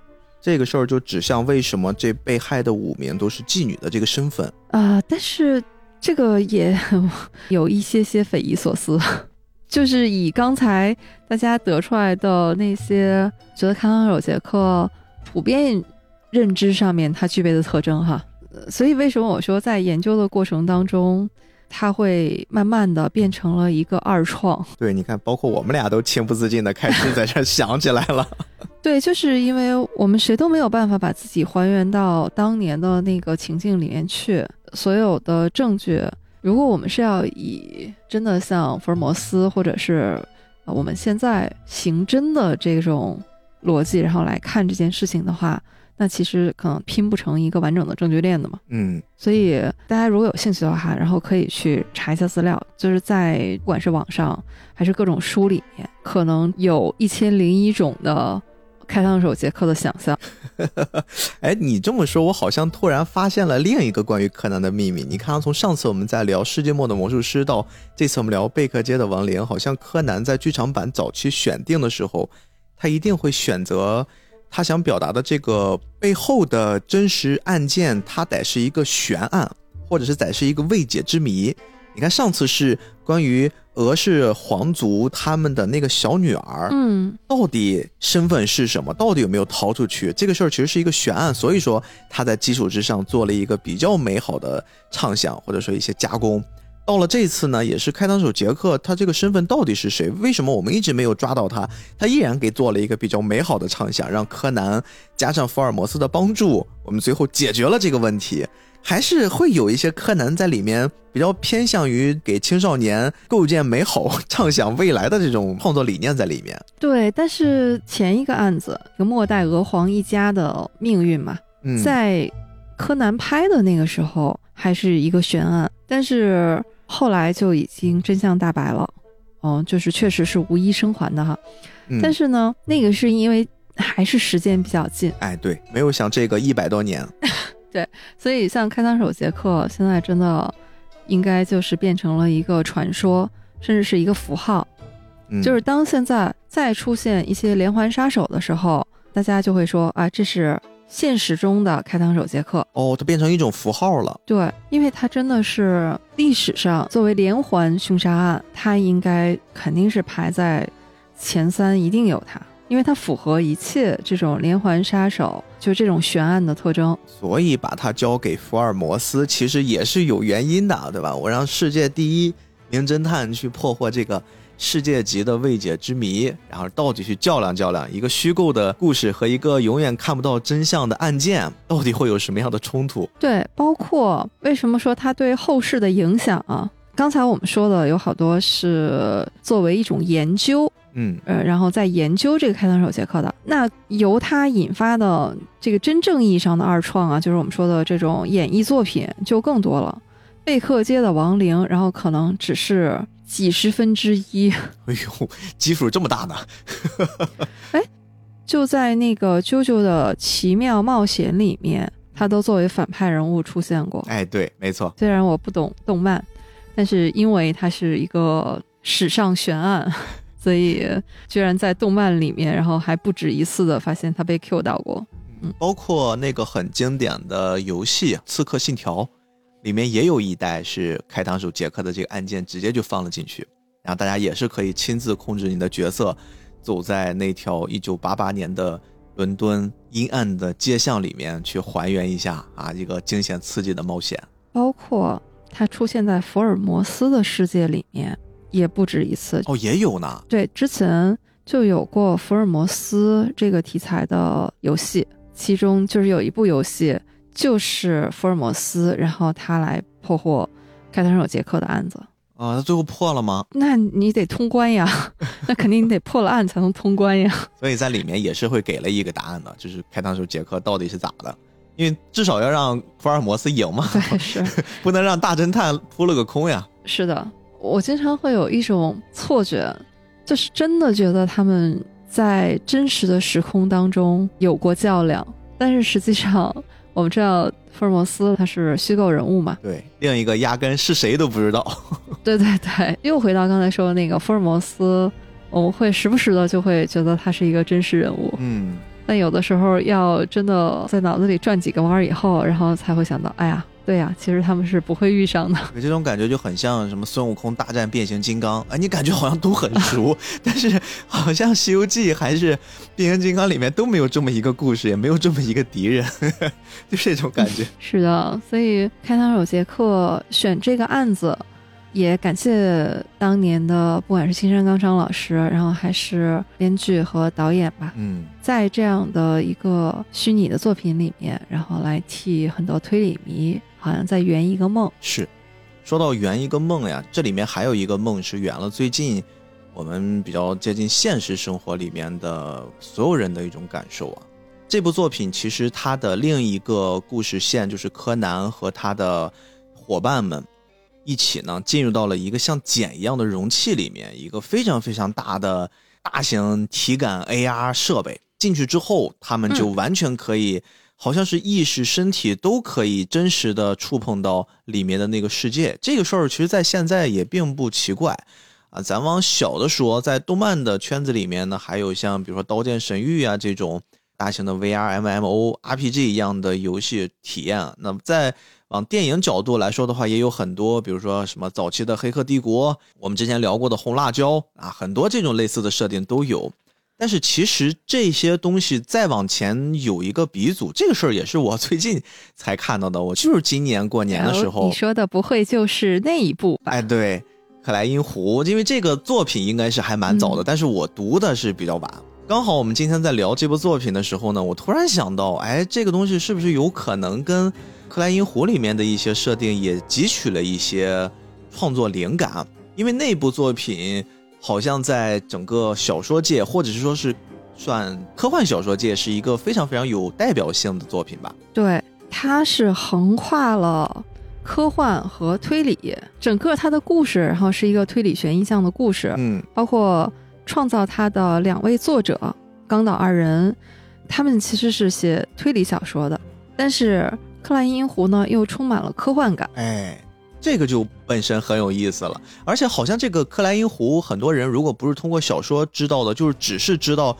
这个事儿就指向为什么这被害的五名都是妓女的这个身份啊，但是这个也 有一些些匪夷所思。就是以刚才大家得出来的那些，觉得康康有杰克普遍认知上面它具备的特征哈，所以为什么我说在研究的过程当中，它会慢慢的变成了一个二创？对，你看，包括我们俩都情不自禁的开始在这想起来了。对，就是因为我们谁都没有办法把自己还原到当年的那个情境里面去，所有的证据。如果我们是要以真的像福尔摩斯，或者是我们现在刑侦的这种逻辑，然后来看这件事情的话，那其实可能拼不成一个完整的证据链的嘛。嗯，所以大家如果有兴趣的话，然后可以去查一下资料，就是在不管是网上还是各种书里面，可能有一千零一种的。开膛手杰克的想象，哎，你这么说，我好像突然发现了另一个关于柯南的秘密。你看，从上次我们在聊《世界末的魔术师》到这次我们聊贝克街的亡灵，好像柯南在剧场版早期选定的时候，他一定会选择他想表达的这个背后的真实案件，它得是一个悬案，或者是得是一个未解之谜。你看，上次是关于。俄式皇族他们的那个小女儿，嗯，到底身份是什么？到底有没有逃出去？这个事儿其实是一个悬案，所以说他在基础之上做了一个比较美好的畅想，或者说一些加工。到了这次呢，也是开膛手杰克，他这个身份到底是谁？为什么我们一直没有抓到他？他依然给做了一个比较美好的畅想，让柯南加上福尔摩斯的帮助，我们最后解决了这个问题。还是会有一些柯南在里面比较偏向于给青少年构建美好、畅想未来的这种创作理念在里面。对，但是前一个案子，这个末代娥皇一家的命运嘛，在柯南拍的那个时候还是一个悬案，但是后来就已经真相大白了。哦，就是确实是无一生还的哈。但是呢，那个是因为还是时间比较近。哎，对，没有像这个一百多年。对，所以像开膛手杰克现在真的应该就是变成了一个传说，甚至是一个符号。就是当现在再出现一些连环杀手的时候，大家就会说啊，这是现实中的开膛手杰克。哦，它变成一种符号了。对，因为它真的是历史上作为连环凶杀案，它应该肯定是排在前三，一定有它。因为它符合一切这种连环杀手，就这种悬案的特征，所以把它交给福尔摩斯，其实也是有原因的，对吧？我让世界第一名侦探去破获这个世界级的未解之谜，然后到底去较量较量，一个虚构的故事和一个永远看不到真相的案件，到底会有什么样的冲突？对，包括为什么说它对后世的影响啊？刚才我们说的有好多是作为一种研究。嗯，呃，然后在研究这个开膛手杰克的，那由他引发的这个真正意义上的二创啊，就是我们说的这种演绎作品就更多了。贝克街的亡灵，然后可能只是几十分之一。哎呦，基数这么大呢？哎，就在那个《啾啾的奇妙冒险》里面，他都作为反派人物出现过。哎，对，没错。虽然我不懂动漫，但是因为它是一个史上悬案。所以，居然在动漫里面，然后还不止一次的发现他被 Q 到过。嗯，包括那个很经典的游戏《刺客信条》，里面也有一代是开膛手杰克的这个按键直接就放了进去，然后大家也是可以亲自控制你的角色，走在那条一九八八年的伦敦阴暗的街巷里面去还原一下啊一个惊险刺激的冒险。包括他出现在福尔摩斯的世界里面。也不止一次哦，也有呢。对，之前就有过福尔摩斯这个题材的游戏，其中就是有一部游戏就是福尔摩斯，然后他来破获开膛手杰克的案子啊。那最后破了吗？那你得通关呀，那肯定你得破了案才能通关呀。所以在里面也是会给了一个答案的，就是开膛手杰克到底是咋的？因为至少要让福尔摩斯赢嘛，对，是 不能让大侦探扑了个空呀。是的。我经常会有一种错觉，就是真的觉得他们在真实的时空当中有过较量，但是实际上我们知道福尔摩斯他是虚构人物嘛？对，另一个压根是谁都不知道。对对对，又回到刚才说的那个福尔摩斯，我们会时不时的就会觉得他是一个真实人物。嗯。但有的时候要真的在脑子里转几个弯以后，然后才会想到，哎呀，对呀，其实他们是不会遇上的。这种感觉就很像什么孙悟空大战变形金刚，哎，你感觉好像都很熟，但是好像《西游记》还是变形金刚里面都没有这么一个故事，也没有这么一个敌人，就这种感觉。是的，所以开膛手杰克选这个案子。也感谢当年的不管是青山刚昌老师，然后还是编剧和导演吧，嗯，在这样的一个虚拟的作品里面，然后来替很多推理迷好像在圆一个梦。是，说到圆一个梦呀，这里面还有一个梦是圆了最近我们比较接近现实生活里面的所有人的一种感受啊。这部作品其实它的另一个故事线就是柯南和他的伙伴们。一起呢，进入到了一个像茧一样的容器里面，一个非常非常大的大型体感 AR 设备。进去之后，他们就完全可以，好像是意识、身体都可以真实的触碰到里面的那个世界。这个事儿其实，在现在也并不奇怪啊。咱往小的说，在动漫的圈子里面呢，还有像比如说《刀剑神域》啊这种大型的 VR、MMO、RPG 一样的游戏体验。那么在往电影角度来说的话，也有很多，比如说什么早期的《黑客帝国》，我们之前聊过的《红辣椒》啊，很多这种类似的设定都有。但是其实这些东西再往前有一个鼻祖，这个事儿也是我 最近才看到的。我就是今年过年的时候，你说的不会就是那一部吧？哎，对，《克莱因湖》，因为这个作品应该是还蛮早的，但是我读的是比较晚。刚好我们今天在聊这部作品的时候呢，我突然想到，哎，这个东西是不是有可能跟克莱因湖里面的一些设定也汲取了一些创作灵感，因为那部作品好像在整个小说界，或者是说是算科幻小说界，是一个非常非常有代表性的作品吧。对，它是横跨了科幻和推理，整个它的故事，然后是一个推理悬疑向的故事。嗯，包括创造它的两位作者冈岛二人，他们其实是写推理小说的，但是。克莱因湖呢，又充满了科幻感。哎，这个就本身很有意思了。而且好像这个克莱因湖，很多人如果不是通过小说知道的，就是只是知道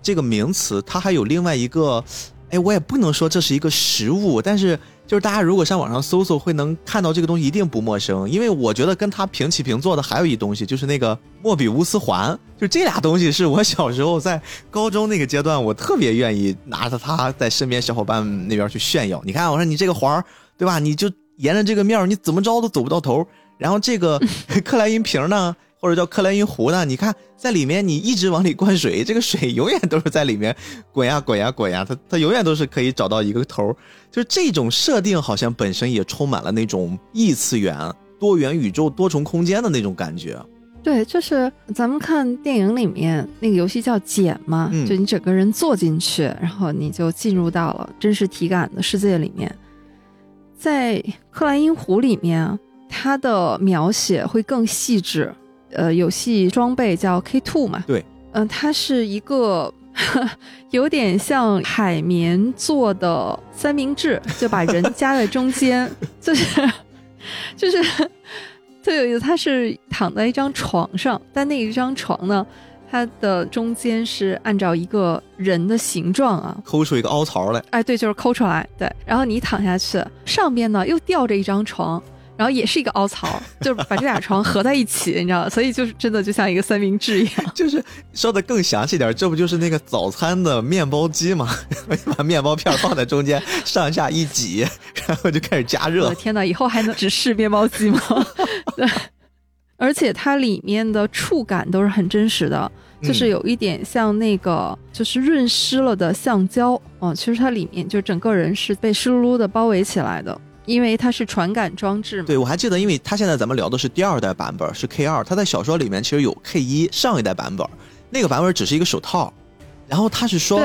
这个名词，它还有另外一个。哎，我也不能说这是一个实物，但是。就是大家如果上网上搜搜，会能看到这个东西，一定不陌生。因为我觉得跟它平起平坐的还有一东西，就是那个莫比乌斯环。就这俩东西是我小时候在高中那个阶段，我特别愿意拿着它在身边小伙伴那边去炫耀。你看，我说你这个环儿，对吧？你就沿着这个面儿，你怎么着都走不到头。然后这个 克莱因瓶呢？或者叫克莱因壶呢？你看，在里面你一直往里灌水，这个水永远都是在里面 滚呀滚呀滚呀，它它永远都是可以找到一个头。就是这种设定，好像本身也充满了那种异次元、多元宇宙、多重空间的那种感觉。对，就是咱们看电影里面那个游戏叫茧嘛，就你整个人坐进去，然后你就进入到了真实体感的世界里面。在克莱因湖里面，它的描写会更细致。呃，游戏装备叫 K Two 嘛？对，嗯，它是一个 有点像海绵做的三明治，就把人夹在中间，就是就是特有意思。它是躺在一张床上，但那一张床呢，它的中间是按照一个人的形状啊，抠出一个凹槽来。哎，对，就是抠出来。对，然后你躺下去，上边呢又吊着一张床。然后也是一个凹槽，就是把这俩床合在一起，你知道所以就是真的就像一个三明治一样。就是说的更详细点，这不就是那个早餐的面包机吗？把面包片放在中间，上下一挤，然后就开始加热。我的天哪，以后还能只是面包机吗？对，而且它里面的触感都是很真实的，就是有一点像那个就是润湿了的橡胶哦。其实它里面就整个人是被湿漉漉的包围起来的。因为它是传感装置嘛。对，我还记得，因为它现在咱们聊的是第二代版本，是 K 二。它在小说里面其实有 K 一上一代版本，那个版本只是一个手套。然后它是说，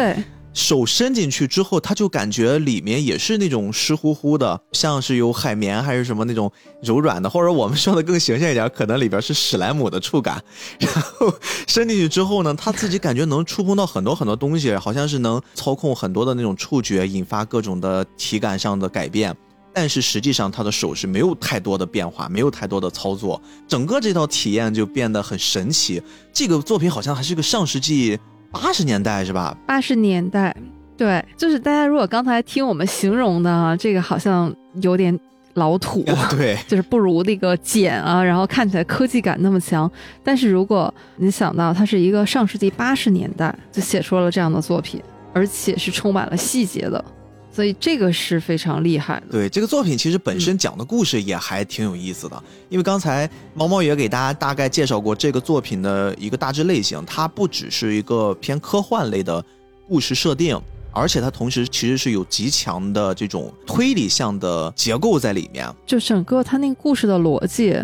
手伸进去之后，他就感觉里面也是那种湿乎乎的，像是有海绵还是什么那种柔软的，或者我们说的更形象一点，可能里边是史莱姆的触感。然后伸进去之后呢，他自己感觉能触碰到很多很多东西，好像是能操控很多的那种触觉，引发各种的体感上的改变。但是实际上他的手是没有太多的变化，没有太多的操作，整个这套体验就变得很神奇。这个作品好像还是个上世纪。八十年代是吧？八十年代，对，就是大家如果刚才听我们形容的这个，好像有点老土，对，就是不如那个简啊，然后看起来科技感那么强。但是如果你想到它是一个上世纪八十年代就写出了这样的作品，而且是充满了细节的。所以这个是非常厉害的。对这个作品，其实本身讲的故事也还挺有意思的。因为刚才毛毛也给大家大概介绍过这个作品的一个大致类型，它不只是一个偏科幻类的故事设定，而且它同时其实是有极强的这种推理向的结构在里面。就整个它那个故事的逻辑，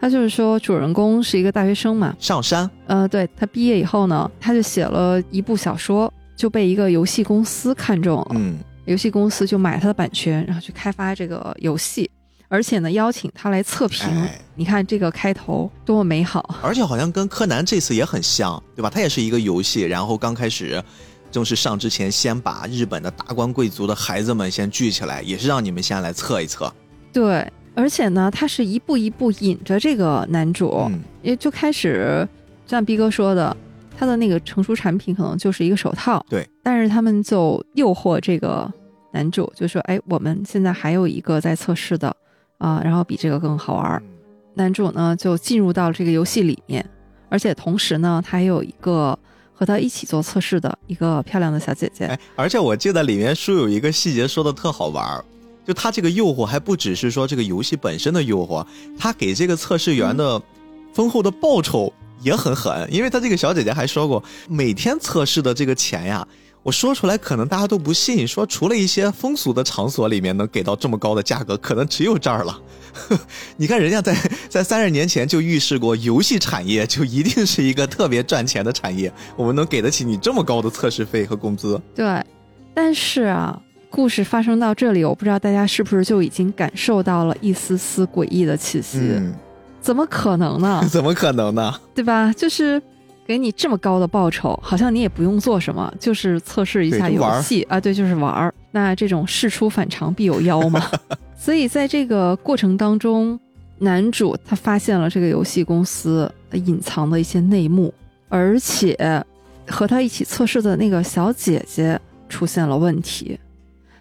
它就是说主人公是一个大学生嘛，上山。呃，对他毕业以后呢，他就写了一部小说，就被一个游戏公司看中了。嗯。游戏公司就买他的版权，然后去开发这个游戏，而且呢邀请他来测评。你看这个开头多么美好！而且好像跟柯南这次也很像，对吧？它也是一个游戏，然后刚开始正式上之前，先把日本的达官贵族的孩子们先聚起来，也是让你们先来测一测。对，而且呢，他是一步一步引着这个男主，也就开始像逼哥说的。他的那个成熟产品可能就是一个手套，对。但是他们就诱惑这个男主，就说：“哎，我们现在还有一个在测试的啊，然后比这个更好玩。”男主呢就进入到这个游戏里面，而且同时呢，他还有一个和他一起做测试的一个漂亮的小姐姐。哎，而且我记得里面书有一个细节说的特好玩，就他这个诱惑还不只是说这个游戏本身的诱惑，他给这个测试员的丰厚的报酬。也很狠，因为她这个小姐姐还说过，每天测试的这个钱呀，我说出来可能大家都不信，说除了一些风俗的场所里面能给到这么高的价格，可能只有这儿了。你看人家在在三十年前就预示过，游戏产业就一定是一个特别赚钱的产业，我们能给得起你这么高的测试费和工资。对，但是啊，故事发生到这里，我不知道大家是不是就已经感受到了一丝丝诡异的气息。怎么可能呢？怎么可能呢？对吧？就是给你这么高的报酬，好像你也不用做什么，就是测试一下游戏啊。对，就是玩儿。那这种事出反常必有妖嘛。所以在这个过程当中，男主他发现了这个游戏公司隐藏的一些内幕，而且和他一起测试的那个小姐姐出现了问题，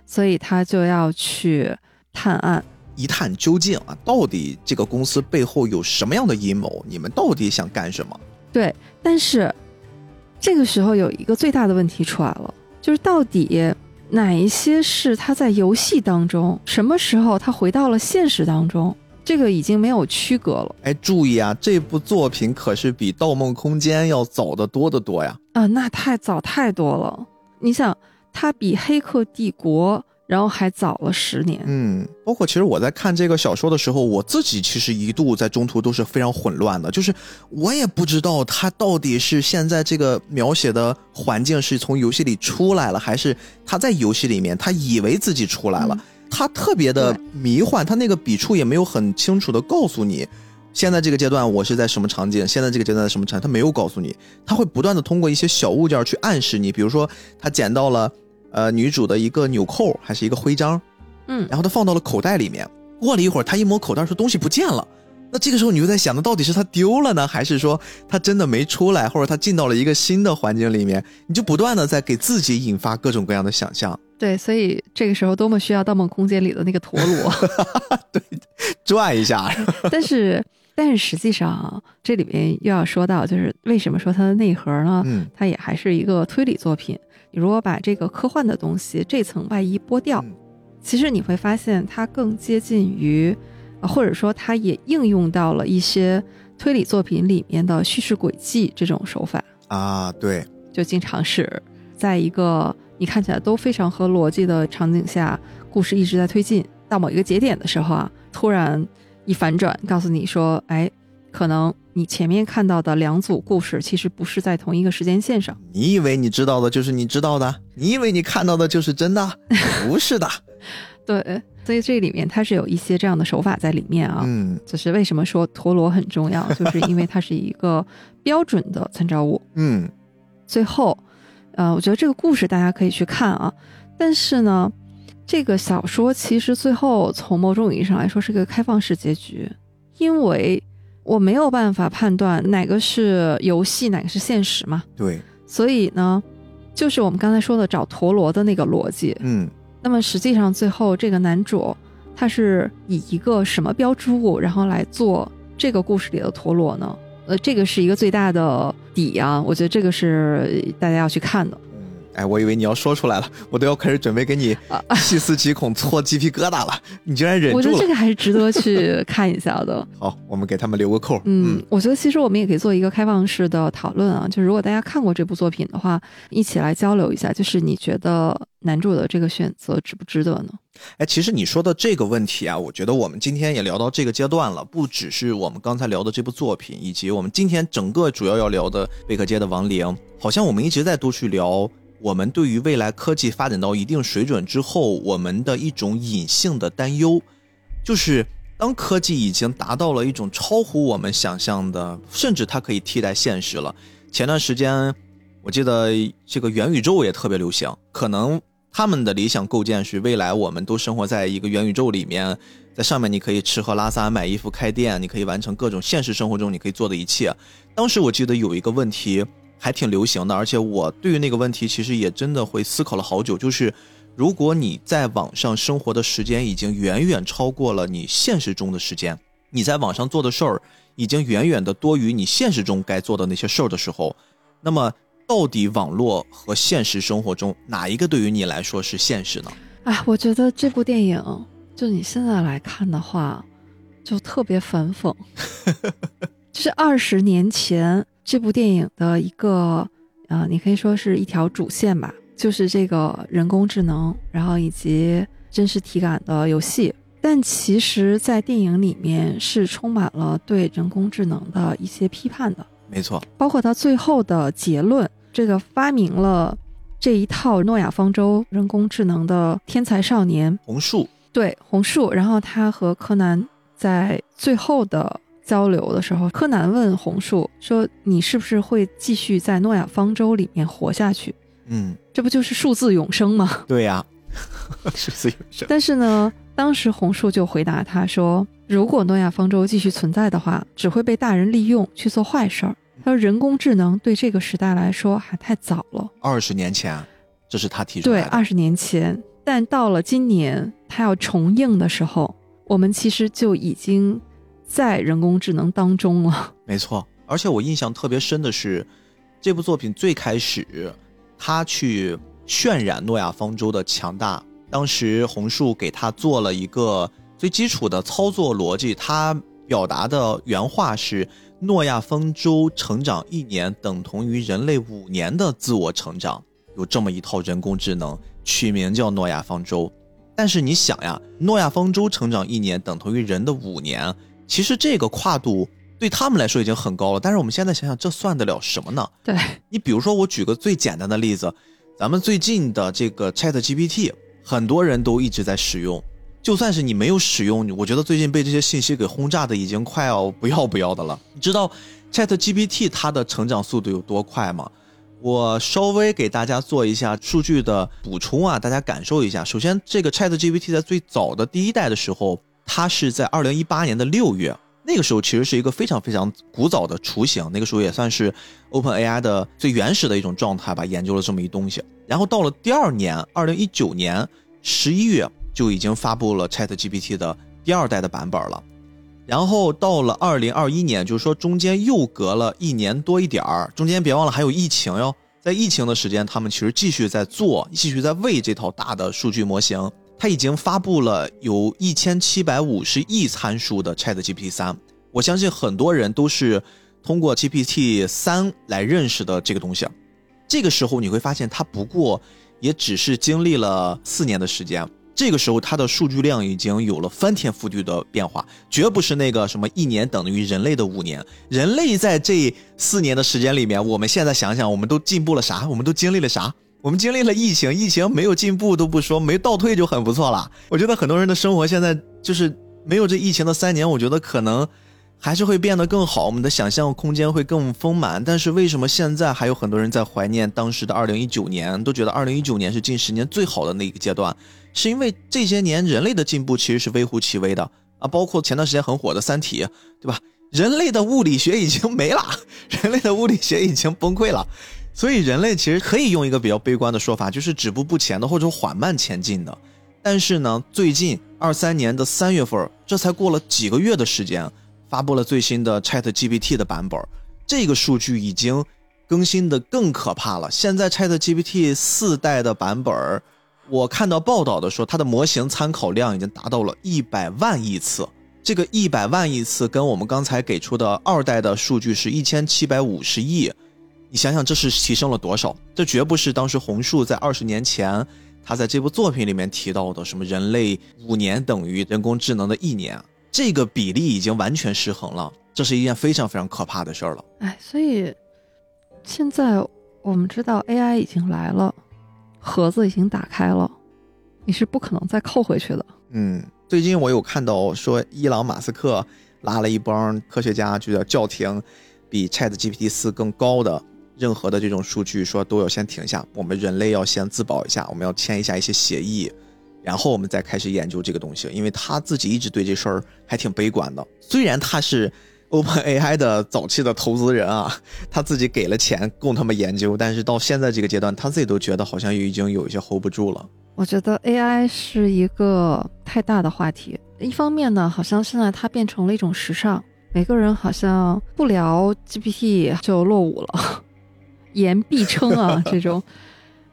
所以他就要去探案。一探究竟啊，到底这个公司背后有什么样的阴谋？你们到底想干什么？对，但是这个时候有一个最大的问题出来了，就是到底哪一些是他在游戏当中，什么时候他回到了现实当中？这个已经没有区隔了。哎，注意啊，这部作品可是比《盗梦空间》要早得多得多呀！啊，那太早太多了。你想，它比《黑客帝国》。然后还早了十年，嗯，包括其实我在看这个小说的时候，我自己其实一度在中途都是非常混乱的，就是我也不知道他到底是现在这个描写的环境是从游戏里出来了，还是他在游戏里面他以为自己出来了，他特别的迷幻，他那个笔触也没有很清楚的告诉你，现在这个阶段我是在什么场景，现在这个阶段在什么场景，他没有告诉你，他会不断的通过一些小物件去暗示你，比如说他捡到了。呃，女主的一个纽扣还是一个徽章，嗯，然后她放到了口袋里面。过了一会儿，她一摸口袋，说东西不见了。那这个时候，你就在想，那到底是她丢了呢，还是说她真的没出来，或者她进到了一个新的环境里面？你就不断的在给自己引发各种各样的想象。对，所以这个时候多么需要《盗梦空间》里的那个陀螺，对，转一下。但是，但是实际上，这里面又要说到，就是为什么说它的内核呢？嗯，它也还是一个推理作品。你如果把这个科幻的东西这层外衣剥掉，其实你会发现它更接近于，或者说它也应用到了一些推理作品里面的叙事轨迹这种手法啊。对，就经常是在一个你看起来都非常合逻辑的场景下，故事一直在推进到某一个节点的时候啊，突然一反转，告诉你说，哎，可能你前面看到的两组故事其实不是在同一个时间线上。你以为你知道的就是你知道的？你以为你看到的就是真的？不是的。对，所以这里面它是有一些这样的手法在里面啊。嗯，就是为什么说陀螺很重要，就是因为它是一个标准的参照物。嗯，最后，呃，我觉得这个故事大家可以去看啊。但是呢，这个小说其实最后从某种意义上来说是个开放式结局，因为。我没有办法判断哪个是游戏，哪个是现实嘛？对，所以呢，就是我们刚才说的找陀螺的那个逻辑。嗯，那么实际上最后这个男主他是以一个什么标志物，然后来做这个故事里的陀螺呢？呃，这个是一个最大的底啊，我觉得这个是大家要去看的。哎，我以为你要说出来了，我都要开始准备给你细思极恐、搓鸡皮疙瘩了。你居然忍住了。我觉得这个还是值得 去看一下的。好，我们给他们留个扣。嗯，我觉得其实我们也可以做一个开放式的讨论啊，就是如果大家看过这部作品的话，一起来交流一下，就是你觉得男主的这个选择值不值得呢？哎，其实你说的这个问题啊，我觉得我们今天也聊到这个阶段了，不只是我们刚才聊的这部作品，以及我们今天整个主要要聊的贝克街的亡灵，好像我们一直在都去聊。我们对于未来科技发展到一定水准之后，我们的一种隐性的担忧，就是当科技已经达到了一种超乎我们想象的，甚至它可以替代现实了。前段时间，我记得这个元宇宙也特别流行，可能他们的理想构建是未来我们都生活在一个元宇宙里面，在上面你可以吃喝拉撒、买衣服、开店，你可以完成各种现实生活中你可以做的一切。当时我记得有一个问题。还挺流行的，而且我对于那个问题其实也真的会思考了好久。就是如果你在网上生活的时间已经远远超过了你现实中的时间，你在网上做的事儿已经远远的多于你现实中该做的那些事儿的时候，那么到底网络和现实生活中哪一个对于你来说是现实呢？哎，我觉得这部电影就你现在来看的话，就特别反讽，就是二十年前。这部电影的一个，呃，你可以说是一条主线吧，就是这个人工智能，然后以及真实体感的游戏。但其实，在电影里面是充满了对人工智能的一些批判的。没错，包括他最后的结论，这个发明了这一套诺亚方舟人工智能的天才少年红树，对红树，然后他和柯南在最后的。交流的时候，柯南问红树说：“你是不是会继续在诺亚方舟里面活下去？”嗯，这不就是数字永生吗？对呀，数字永生。但是呢，当时红树就回答他说：“如果诺亚方舟继续存在的话，只会被大人利用去做坏事儿。他说，人工智能对这个时代来说还太早了。二十年前，这是他提出的。对，二十年前。但到了今年，他要重映的时候，我们其实就已经。”在人工智能当中了，没错。而且我印象特别深的是，这部作品最开始他去渲染诺亚方舟的强大。当时红树给他做了一个最基础的操作逻辑，他表达的原话是：诺亚方舟成长一年等同于人类五年的自我成长。有这么一套人工智能，取名叫诺亚方舟。但是你想呀，诺亚方舟成长一年等同于人的五年。其实这个跨度对他们来说已经很高了，但是我们现在想想，这算得了什么呢？对你，比如说我举个最简单的例子，咱们最近的这个 Chat GPT，很多人都一直在使用。就算是你没有使用，我觉得最近被这些信息给轰炸的已经快要不要不要的了。你知道 Chat GPT 它的成长速度有多快吗？我稍微给大家做一下数据的补充啊，大家感受一下。首先，这个 Chat GPT 在最早的第一代的时候。它是在二零一八年的六月，那个时候其实是一个非常非常古早的雏形，那个时候也算是 Open AI 的最原始的一种状态吧，研究了这么一东西。然后到了第二年，二零一九年十一月就已经发布了 Chat GPT 的第二代的版本了。然后到了二零二一年，就是说中间又隔了一年多一点儿，中间别忘了还有疫情哟。在疫情的时间，他们其实继续在做，继续在为这套大的数据模型。它已经发布了有一千七百五十亿参数的 Chat GPT 三，我相信很多人都是通过 GPT 三来认识的这个东西。这个时候你会发现，它不过也只是经历了四年的时间。这个时候它的数据量已经有了翻天覆地的变化，绝不是那个什么一年等于人类的五年。人类在这四年的时间里面，我们现在想想，我们都进步了啥？我们都经历了啥？我们经历了疫情，疫情没有进步都不说，没倒退就很不错了。我觉得很多人的生活现在就是没有这疫情的三年，我觉得可能还是会变得更好，我们的想象空间会更丰满。但是为什么现在还有很多人在怀念当时的二零一九年，都觉得二零一九年是近十年最好的那个阶段？是因为这些年人类的进步其实是微乎其微的啊，包括前段时间很火的《三体》，对吧？人类的物理学已经没了，人类的物理学已经崩溃了。所以人类其实可以用一个比较悲观的说法，就是止步不前的或者缓慢前进的。但是呢，最近二三年的三月份，这才过了几个月的时间，发布了最新的 Chat GPT 的版本，这个数据已经更新的更可怕了。现在 Chat GPT 四代的版本，我看到报道的说，它的模型参考量已经达到了一百万亿次。这个一百万亿次跟我们刚才给出的二代的数据是一千七百五十亿。你想想，这是提升了多少？这绝不是当时红树在二十年前他在这部作品里面提到的什么人类五年等于人工智能的一年，这个比例已经完全失衡了。这是一件非常非常可怕的事儿了。哎，所以现在我们知道 AI 已经来了，盒子已经打开了，你是不可能再扣回去的。嗯，最近我有看到说，伊朗马斯克拉了一帮科学家，就叫叫停，比 Chat GPT 四更高的。任何的这种数据说都要先停下，我们人类要先自保一下，我们要签一下一些协议，然后我们再开始研究这个东西。因为他自己一直对这事儿还挺悲观的，虽然他是 OpenAI 的早期的投资人啊，他自己给了钱供他们研究，但是到现在这个阶段，他自己都觉得好像已经有一些 hold 不住了。我觉得 AI 是一个太大的话题，一方面呢，好像现在它变成了一种时尚，每个人好像不聊 GPT 就落伍了。言必称啊，这种，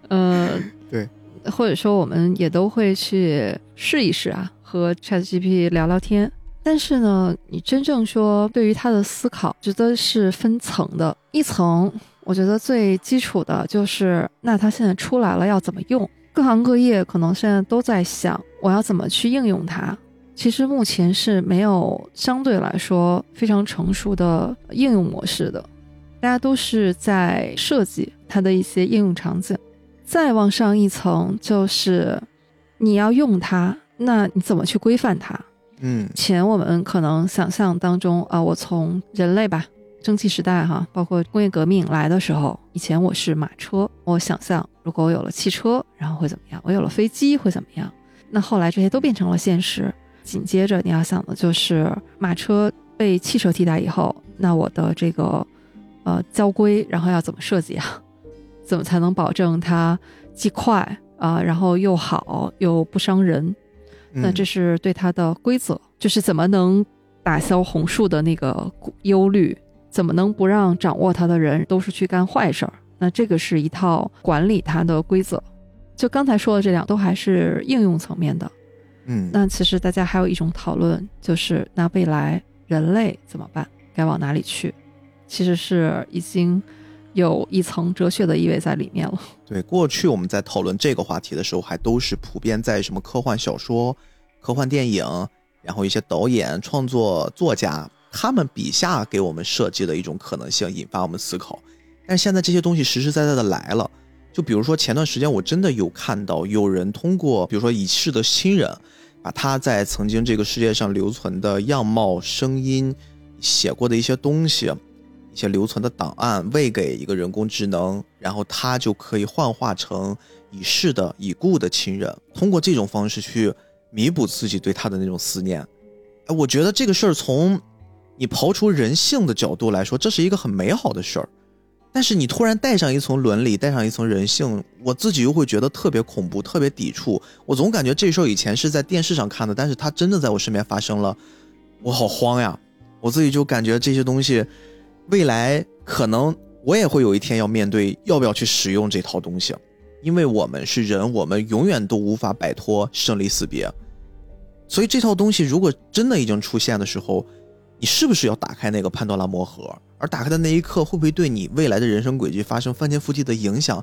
呃，对，或者说我们也都会去试一试啊，和 ChatGPT 聊聊天。但是呢，你真正说对于它的思考，觉得是分层的。一层，我觉得最基础的就是，那它现在出来了要怎么用？各行各业可能现在都在想，我要怎么去应用它。其实目前是没有相对来说非常成熟的应用模式的。大家都是在设计它的一些应用场景，再往上一层就是你要用它，那你怎么去规范它？嗯，前我们可能想象当中啊，我从人类吧，蒸汽时代哈，包括工业革命来的时候，以前我是马车，我想象如果我有了汽车，然后会怎么样？我有了飞机会怎么样？那后来这些都变成了现实。紧接着你要想的就是马车被汽车替代以后，那我的这个。呃，交规，然后要怎么设计啊？怎么才能保证它既快啊，然后又好又不伤人？那这是对它的规则，就是怎么能打消红树的那个忧虑？怎么能不让掌握它的人都是去干坏事儿？那这个是一套管理它的规则。就刚才说的这两，都还是应用层面的。嗯，那其实大家还有一种讨论，就是那未来人类怎么办？该往哪里去？其实是已经有一层哲学的意味在里面了。对，过去我们在讨论这个话题的时候，还都是普遍在什么科幻小说、科幻电影，然后一些导演、创作作家他们笔下给我们设计的一种可能性，引发我们思考。但是现在这些东西实实在在的来了，就比如说前段时间我真的有看到有人通过，比如说已逝的亲人，把他在曾经这个世界上留存的样貌、声音、写过的一些东西。一些留存的档案喂给一个人工智能，然后它就可以幻化成已逝的已故的亲人，通过这种方式去弥补自己对他的那种思念。哎，我觉得这个事儿从你刨除人性的角度来说，这是一个很美好的事儿。但是你突然带上一层伦理，带上一层人性，我自己又会觉得特别恐怖，特别抵触。我总感觉这事儿以前是在电视上看的，但是它真的在我身边发生了，我好慌呀！我自己就感觉这些东西。未来可能我也会有一天要面对要不要去使用这套东西，因为我们是人，我们永远都无法摆脱生离死别。所以这套东西如果真的已经出现的时候，你是不是要打开那个潘多拉魔盒？而打开的那一刻，会不会对你未来的人生轨迹发生翻天覆地的影响？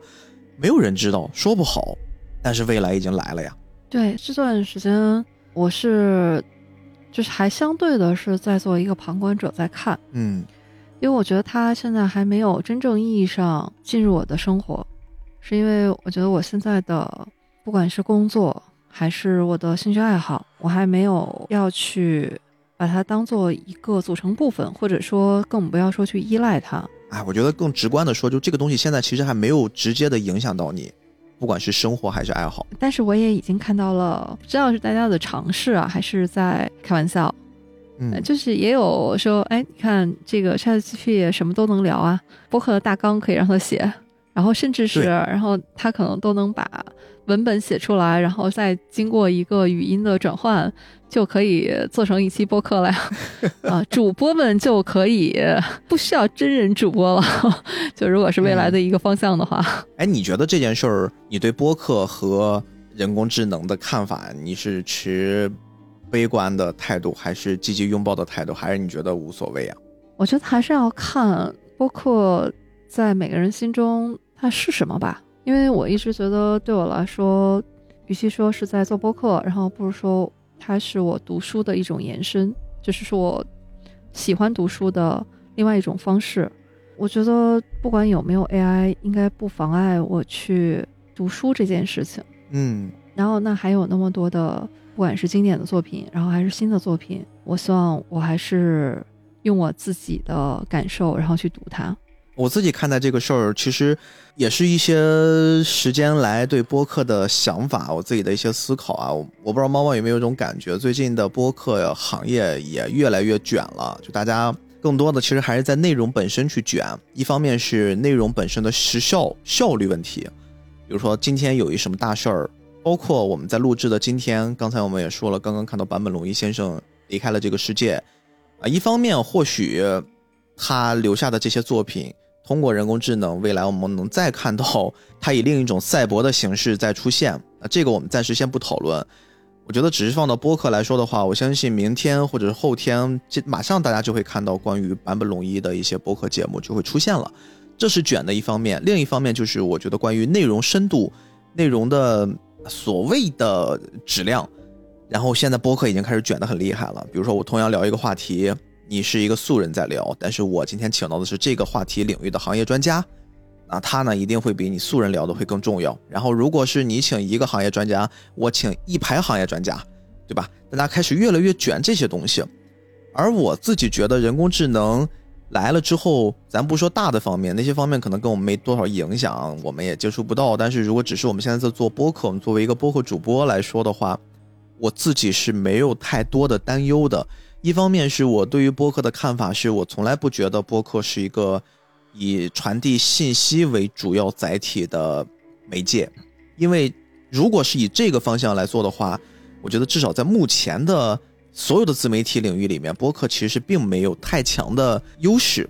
没有人知道，说不好。但是未来已经来了呀。对，这段时间我是就是还相对的是在做一个旁观者在看，嗯，因为我觉得他现在还没有真正意义上进入我的生活，是因为我觉得我现在的不管是工作还是我的兴趣爱好，我还没有要去。把它当做一个组成部分，或者说更不要说去依赖它。哎，我觉得更直观的说，就这个东西现在其实还没有直接的影响到你，不管是生活还是爱好。但是我也已经看到了，不知道是大家的尝试啊，还是在开玩笑。嗯，就是也有说，哎，你看这个 ChatGPT 什么都能聊啊，博客的大纲可以让他写，然后甚至是，然后他可能都能把文本写出来，然后再经过一个语音的转换。就可以做成一期播客了呀，啊，主播们就可以不需要真人主播了。就如果是未来的一个方向的话，哎，你觉得这件事儿，你对播客和人工智能的看法，你是持悲观的态度，还是积极拥抱的态度，还是你觉得无所谓啊？我觉得还是要看播客在每个人心中它是什么吧，因为我一直觉得对我来说，与其说是在做播客，然后不如说。它是我读书的一种延伸，就是说我喜欢读书的另外一种方式。我觉得不管有没有 AI，应该不妨碍我去读书这件事情。嗯，然后那还有那么多的，不管是经典的作品，然后还是新的作品，我希望我还是用我自己的感受，然后去读它。我自己看待这个事儿，其实也是一些时间来对播客的想法，我自己的一些思考啊。我不知道猫猫有没有一种感觉，最近的播客行业也越来越卷了，就大家更多的其实还是在内容本身去卷。一方面是内容本身的时效效率问题，比如说今天有一什么大事儿，包括我们在录制的今天，刚才我们也说了，刚刚看到坂本龙一先生离开了这个世界啊。一方面或许他留下的这些作品。通过人工智能，未来我们能再看到它以另一种赛博的形式再出现。啊，这个我们暂时先不讨论。我觉得只是放到播客来说的话，我相信明天或者是后天，这马上大家就会看到关于版本龙一的一些播客节目就会出现了。这是卷的一方面，另一方面就是我觉得关于内容深度、内容的所谓的质量，然后现在播客已经开始卷得很厉害了。比如说我同样聊一个话题。你是一个素人在聊，但是我今天请到的是这个话题领域的行业专家，那他呢一定会比你素人聊的会更重要。然后如果是你请一个行业专家，我请一排行业专家，对吧？大家开始越来越卷这些东西，而我自己觉得人工智能来了之后，咱不说大的方面，那些方面可能跟我们没多少影响，我们也接触不到。但是如果只是我们现在在做播客，我们作为一个播客主播来说的话，我自己是没有太多的担忧的。一方面是我对于播客的看法，是我从来不觉得播客是一个以传递信息为主要载体的媒介，因为如果是以这个方向来做的话，我觉得至少在目前的所有的自媒体领域里面，播客其实并没有太强的优势，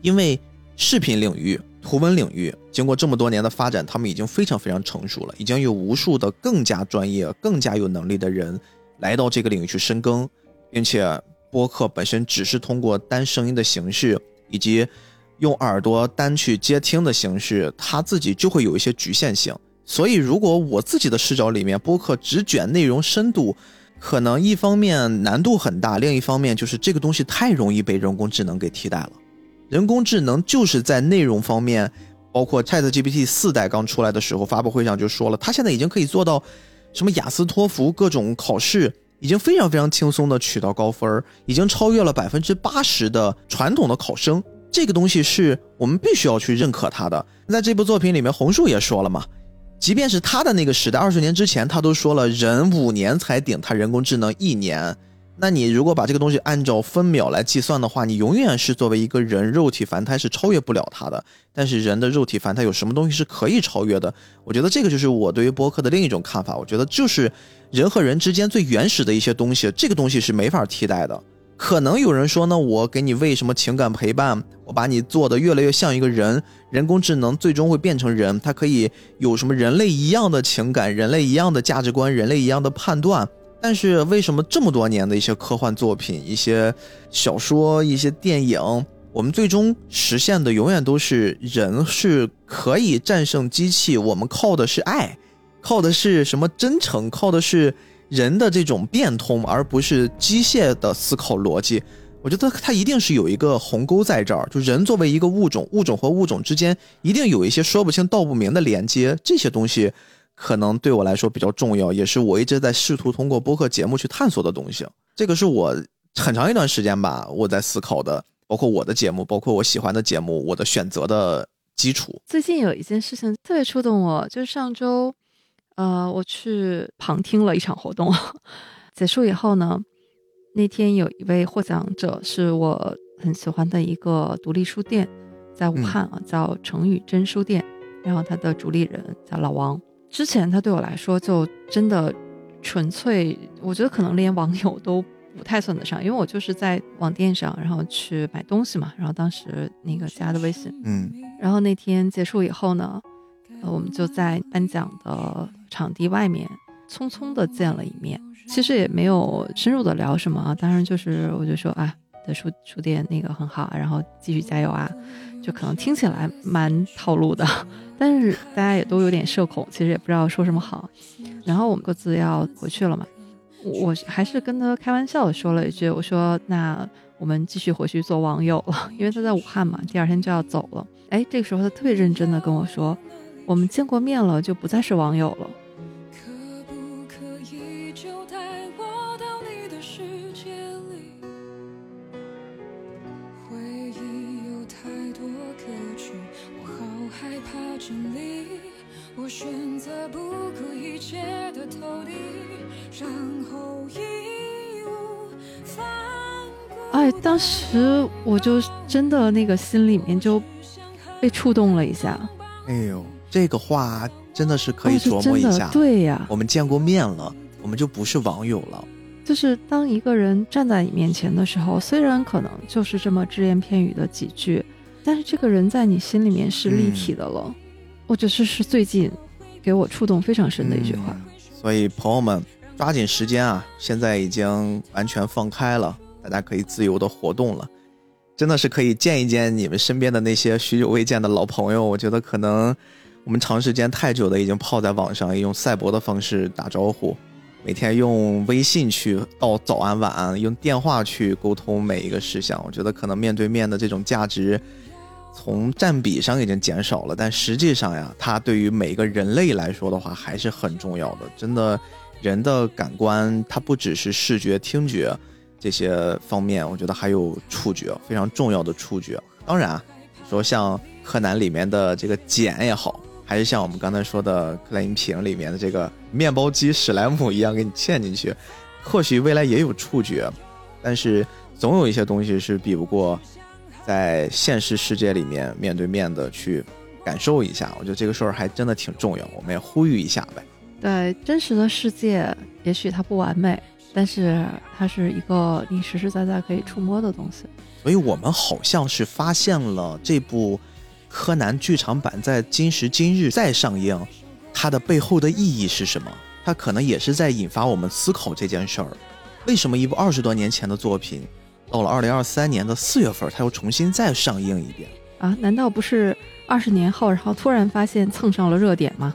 因为视频领域、图文领域经过这么多年的发展，他们已经非常非常成熟了，已经有无数的更加专业、更加有能力的人来到这个领域去深耕，并且。播客本身只是通过单声音的形式，以及用耳朵单去接听的形式，它自己就会有一些局限性。所以，如果我自己的视角里面，播客只卷内容深度，可能一方面难度很大，另一方面就是这个东西太容易被人工智能给替代了。人工智能就是在内容方面，包括 ChatGPT 四代刚出来的时候，发布会上就说了，它现在已经可以做到什么雅思、托福各种考试。已经非常非常轻松的取到高分已经超越了百分之八十的传统的考生。这个东西是我们必须要去认可它的。在这部作品里面，红树也说了嘛，即便是他的那个时代，二十年之前，他都说了，人五年才顶他人工智能一年。那你如果把这个东西按照分秒来计算的话，你永远是作为一个人肉体凡胎是超越不了它的。但是人的肉体凡胎有什么东西是可以超越的？我觉得这个就是我对于播客的另一种看法。我觉得就是人和人之间最原始的一些东西，这个东西是没法替代的。可能有人说呢，我给你喂什么情感陪伴，我把你做的越来越像一个人，人工智能最终会变成人，它可以有什么人类一样的情感、人类一样的价值观、人类一样的判断。但是为什么这么多年的一些科幻作品、一些小说、一些电影，我们最终实现的永远都是人是可以战胜机器，我们靠的是爱，靠的是什么真诚？靠的是人的这种变通，而不是机械的思考逻辑。我觉得它一定是有一个鸿沟在这儿，就人作为一个物种，物种和物种之间一定有一些说不清道不明的连接，这些东西可能对我来说比较重要，也是我一直在试图通过播客节目去探索的东西。这个是我很长一段时间吧，我在思考的，包括我的节目，包括我喜欢的节目，我的选择的基础。最近有一件事情特别触动我，就是上周，呃，我去旁听了一场活动，结束以后呢。那天有一位获奖者是我很喜欢的一个独立书店，在武汉啊，叫程宇真书店。然后他的主理人叫老王。之前他对我来说就真的纯粹，我觉得可能连网友都不太算得上，因为我就是在网店上，然后去买东西嘛。然后当时那个加的微信，嗯。然后那天结束以后呢，我们就在颁奖的场地外面匆匆的见了一面。其实也没有深入的聊什么，当然就是我就说啊，的书书店那个很好，然后继续加油啊，就可能听起来蛮套路的，但是大家也都有点社恐，其实也不知道说什么好。然后我们各自要回去了嘛，我还是跟他开玩笑的说了一句，我说那我们继续回去做网友了，因为他在武汉嘛，第二天就要走了。哎，这个时候他特别认真的跟我说，我们见过面了，就不再是网友了。我选择不顾一切的投递，然后义无反顾。哎，当时我就真的那个心里面就被触动了一下。哎呦，这个话真的是可以琢磨一下。对呀，我们见过面了，我们就不是网友了。就是当一个人站在你面前的时候，虽然可能就是这么只言片语的几句，但是这个人在你心里面是立体的了。我觉得这是最近给我触动非常深的一句话。所以朋友们抓紧时间啊！现在已经完全放开了，大家可以自由的活动了，真的是可以见一见你们身边的那些许久未见的老朋友。我觉得可能我们长时间太久的已经泡在网上，用赛博的方式打招呼，每天用微信去道早安晚安，用电话去沟通每一个事项。我觉得可能面对面的这种价值。从占比上已经减少了，但实际上呀，它对于每一个人类来说的话还是很重要的。真的，人的感官它不只是视觉、听觉这些方面，我觉得还有触觉，非常重要的触觉。当然，说像柯南里面的这个茧也好，还是像我们刚才说的克莱因瓶里面的这个面包机史莱姆一样给你嵌进去，或许未来也有触觉，但是总有一些东西是比不过。在现实世界里面面对面的去感受一下，我觉得这个事儿还真的挺重要，我们也呼吁一下呗。对，真实的世界也许它不完美，但是它是一个你实实在在可以触摸的东西。所以我们好像是发现了这部柯南剧场版在今时今日再上映，它的背后的意义是什么？它可能也是在引发我们思考这件事儿：为什么一部二十多年前的作品？到了二零二三年的四月份，它又重新再上映一遍啊？难道不是二十年后，然后突然发现蹭上了热点吗？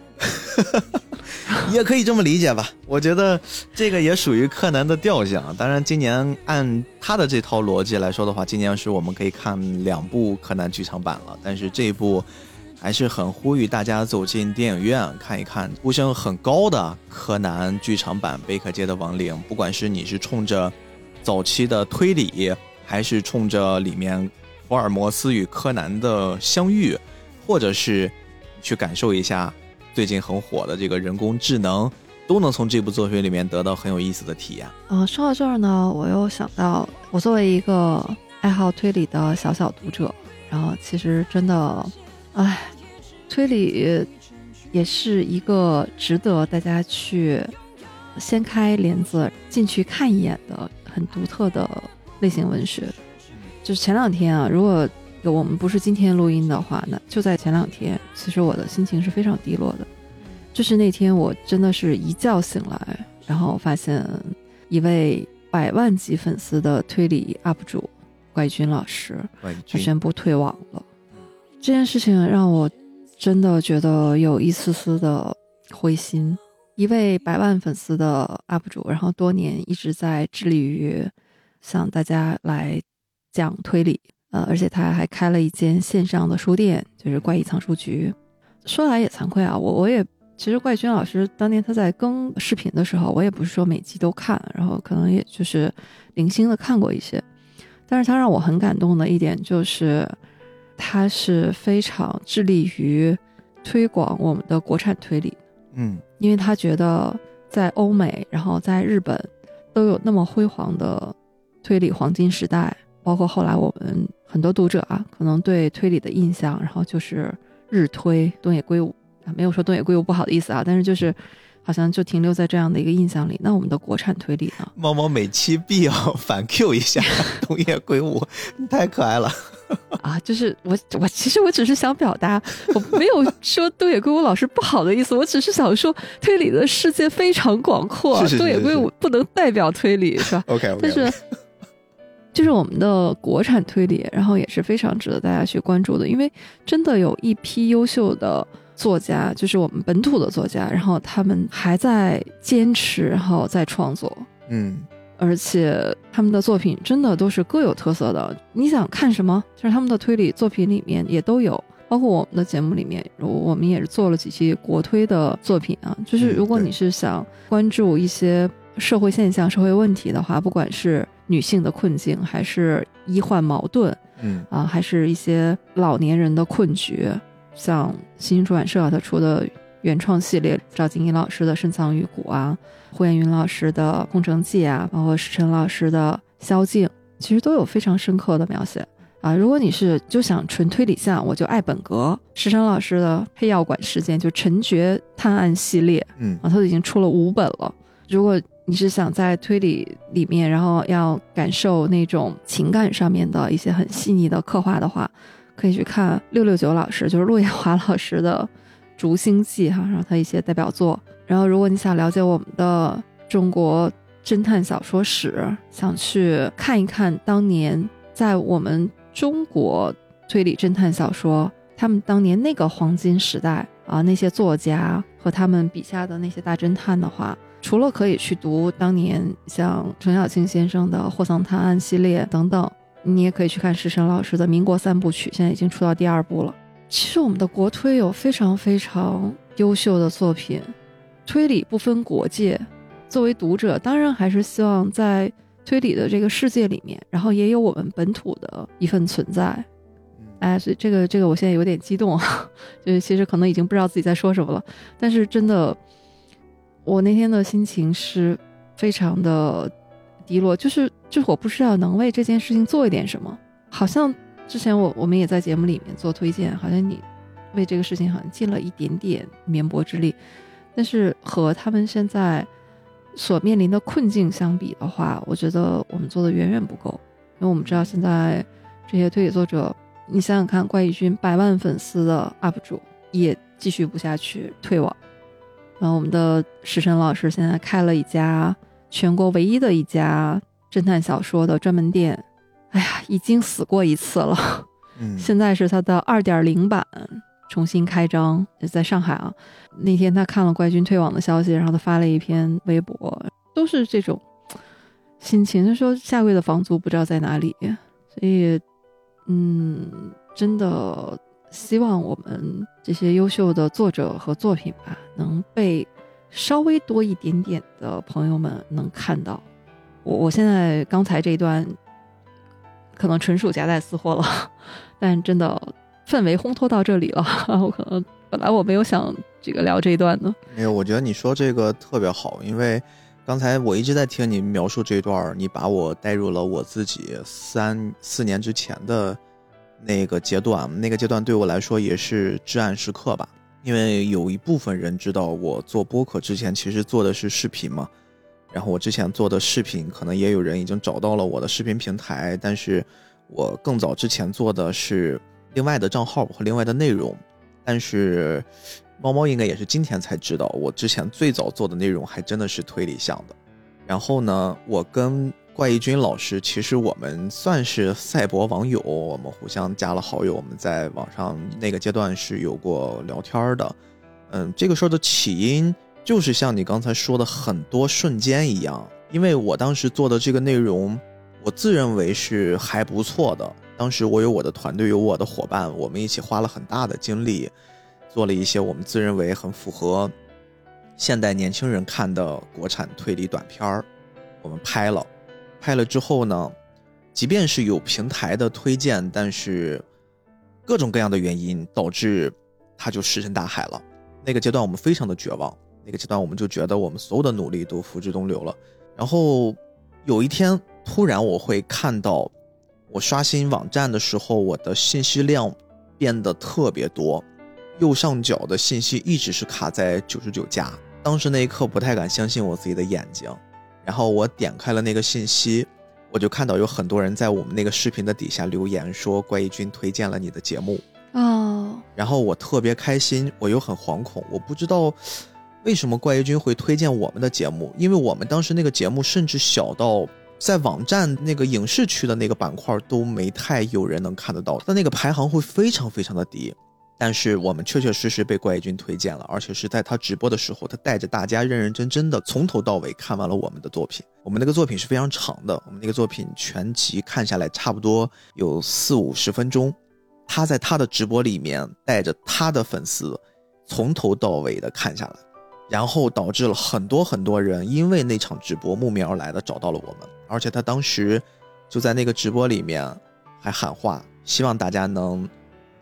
也可以这么理解吧。我觉得这个也属于柯南的调性。当然，今年按他的这套逻辑来说的话，今年是我们可以看两部柯南剧场版了。但是这一部还是很呼吁大家走进电影院看一看呼声很高的柯南剧场版《贝克街的亡灵》，不管是你是冲着。早期的推理，还是冲着里面福尔摩斯与柯南的相遇，或者是去感受一下最近很火的这个人工智能，都能从这部作品里面得到很有意思的体验。呃，说到这儿呢，我又想到，我作为一个爱好推理的小小读者，然后其实真的，哎，推理也是一个值得大家去掀开帘子进去看一眼的。很独特的类型文学，就是前两天啊，如果我们不是今天录音的话，那就在前两天，其实我的心情是非常低落的。就是那天我真的是一觉醒来，然后发现一位百万级粉丝的推理 UP 主怪军老师，他宣布退网了。这件事情让我真的觉得有一丝丝的灰心。一位百万粉丝的 UP 主，然后多年一直在致力于向大家来讲推理，呃，而且他还开了一间线上的书店，就是怪异藏书局。说来也惭愧啊，我我也其实怪军老师当年他在更视频的时候，我也不是说每集都看，然后可能也就是零星的看过一些，但是他让我很感动的一点就是，他是非常致力于推广我们的国产推理。嗯，因为他觉得在欧美，然后在日本，都有那么辉煌的推理黄金时代，包括后来我们很多读者啊，可能对推理的印象，然后就是日推东野圭吾啊，没有说东野圭吾不好的意思啊，但是就是好像就停留在这样的一个印象里。那我们的国产推理呢？猫猫每期必要 反 Q 一下东野圭吾，太可爱了。啊，就是我，我其实我只是想表达，我没有说东野圭吾老师不好的意思，我只是想说推理的世界非常广阔，东野圭吾不能代表推理，是吧？OK，但是就是我们的国产推理，然后也是非常值得大家去关注的，因为真的有一批优秀的作家，就是我们本土的作家，然后他们还在坚持，然后在创作，嗯。而且他们的作品真的都是各有特色的。你想看什么？就是他们的推理作品里面也都有，包括我们的节目里面，我们也是做了几期国推的作品啊。就是如果你是想关注一些社会现象、社会问题的话，不管是女性的困境，还是医患矛盾，嗯啊，还是一些老年人的困局，像新星出版社它出的原创系列，赵静怡老师的《深藏于骨》啊。胡彦云老师的《空城计》啊，包括石晨老师的《宵禁》，其实都有非常深刻的描写啊。如果你是就想纯推理向，我就爱本格。石晨老师的《黑药馆事件》就陈觉探案系列，嗯啊，他都已经出了五本了。如果你是想在推理里面，然后要感受那种情感上面的一些很细腻的刻画的话，可以去看六六九老师，就是陆延华老师的《竹星记》哈，然后他一些代表作。然后，如果你想了解我们的中国侦探小说史，想去看一看当年在我们中国推理侦探小说他们当年那个黄金时代啊，那些作家和他们笔下的那些大侦探的话，除了可以去读当年像程小青先生的《霍桑探案》系列等等，你也可以去看石神老师的《民国三部曲》，现在已经出到第二部了。其实我们的国推有非常非常优秀的作品。推理不分国界，作为读者，当然还是希望在推理的这个世界里面，然后也有我们本土的一份存在。哎，所以这个这个，我现在有点激动，就是其实可能已经不知道自己在说什么了。但是真的，我那天的心情是非常的低落，就是就是我不知道能为这件事情做一点什么。好像之前我我们也在节目里面做推荐，好像你为这个事情好像尽了一点点绵薄之力。但是和他们现在所面临的困境相比的话，我觉得我们做的远远不够。因为我们知道现在这些推理作者，你想想看，怪异君百万粉丝的 UP 主也继续不下去，退网。然后我们的石晨老师现在开了一家全国唯一的一家侦探小说的专门店，哎呀，已经死过一次了。嗯，现在是他的二点零版。重新开张，在上海啊。那天他看了怪军退网的消息，然后他发了一篇微博，都是这种心情。他说下个月的房租不知道在哪里，所以，嗯，真的希望我们这些优秀的作者和作品吧，能被稍微多一点点的朋友们能看到。我我现在刚才这一段可能纯属夹带私货了，但真的。氛围烘托到这里了，我可能本来我没有想这个聊这一段的。没有，我觉得你说这个特别好，因为刚才我一直在听你描述这一段，你把我带入了我自己三四年之前的那个阶段，那个阶段对我来说也是至暗时刻吧。因为有一部分人知道我做播客之前其实做的是视频嘛，然后我之前做的视频可能也有人已经找到了我的视频平台，但是我更早之前做的是。另外的账号和另外的内容，但是猫猫应该也是今天才知道，我之前最早做的内容还真的是推理向的。然后呢，我跟怪异君老师，其实我们算是赛博网友，我们互相加了好友，我们在网上那个阶段是有过聊天的。嗯，这个事儿的起因就是像你刚才说的很多瞬间一样，因为我当时做的这个内容，我自认为是还不错的。当时我有我的团队，有我的伙伴，我们一起花了很大的精力，做了一些我们自认为很符合现代年轻人看的国产推理短片儿。我们拍了，拍了之后呢，即便是有平台的推荐，但是各种各样的原因导致它就石沉大海了。那个阶段我们非常的绝望，那个阶段我们就觉得我们所有的努力都付之东流了。然后有一天突然我会看到。我刷新网站的时候，我的信息量变得特别多，右上角的信息一直是卡在九十九加。当时那一刻不太敢相信我自己的眼睛，然后我点开了那个信息，我就看到有很多人在我们那个视频的底下留言说怪异君推荐了你的节目哦，然后我特别开心，我又很惶恐，我不知道为什么怪异君会推荐我们的节目，因为我们当时那个节目甚至小到。在网站那个影视区的那个板块都没太有人能看得到，但那个排行会非常非常的低。但是我们确确实实被怪异君推荐了，而且是在他直播的时候，他带着大家认认真真的从头到尾看完了我们的作品。我们那个作品是非常长的，我们那个作品全集看下来差不多有四五十分钟。他在他的直播里面带着他的粉丝从头到尾的看下来，然后导致了很多很多人因为那场直播慕名而来的找到了我们。而且他当时就在那个直播里面还喊话，希望大家能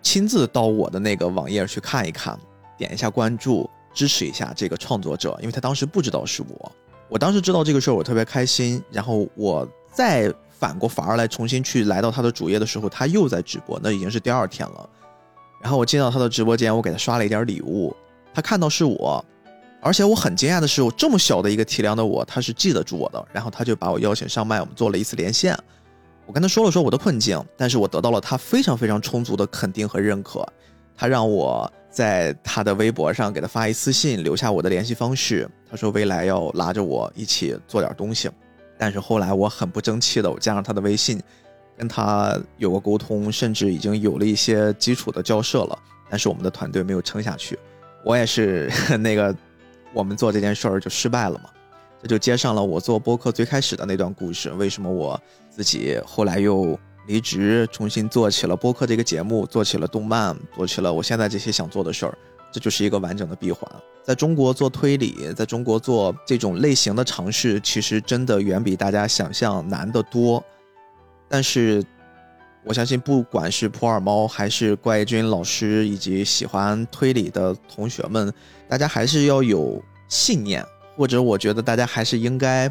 亲自到我的那个网页去看一看，点一下关注，支持一下这个创作者。因为他当时不知道是我，我当时知道这个事儿，我特别开心。然后我再反过反而来重新去来到他的主页的时候，他又在直播，那已经是第二天了。然后我进到他的直播间，我给他刷了一点礼物，他看到是我。而且我很惊讶的是，我这么小的一个体量的我，他是记得住我的。然后他就把我邀请上麦，我们做了一次连线。我跟他说了说我的困境，但是我得到了他非常非常充足的肯定和认可。他让我在他的微博上给他发一私信，留下我的联系方式。他说未来要拉着我一起做点东西。但是后来我很不争气的，我加上他的微信，跟他有过沟通，甚至已经有了一些基础的交涉了。但是我们的团队没有撑下去，我也是 那个。我们做这件事儿就失败了嘛，这就接上了我做播客最开始的那段故事。为什么我自己后来又离职，重新做起了播客这个节目，做起了动漫，做起了我现在这些想做的事儿，这就是一个完整的闭环。在中国做推理，在中国做这种类型的尝试，其实真的远比大家想象难得多。但是。我相信，不管是普洱猫，还是怪君老师，以及喜欢推理的同学们，大家还是要有信念，或者我觉得大家还是应该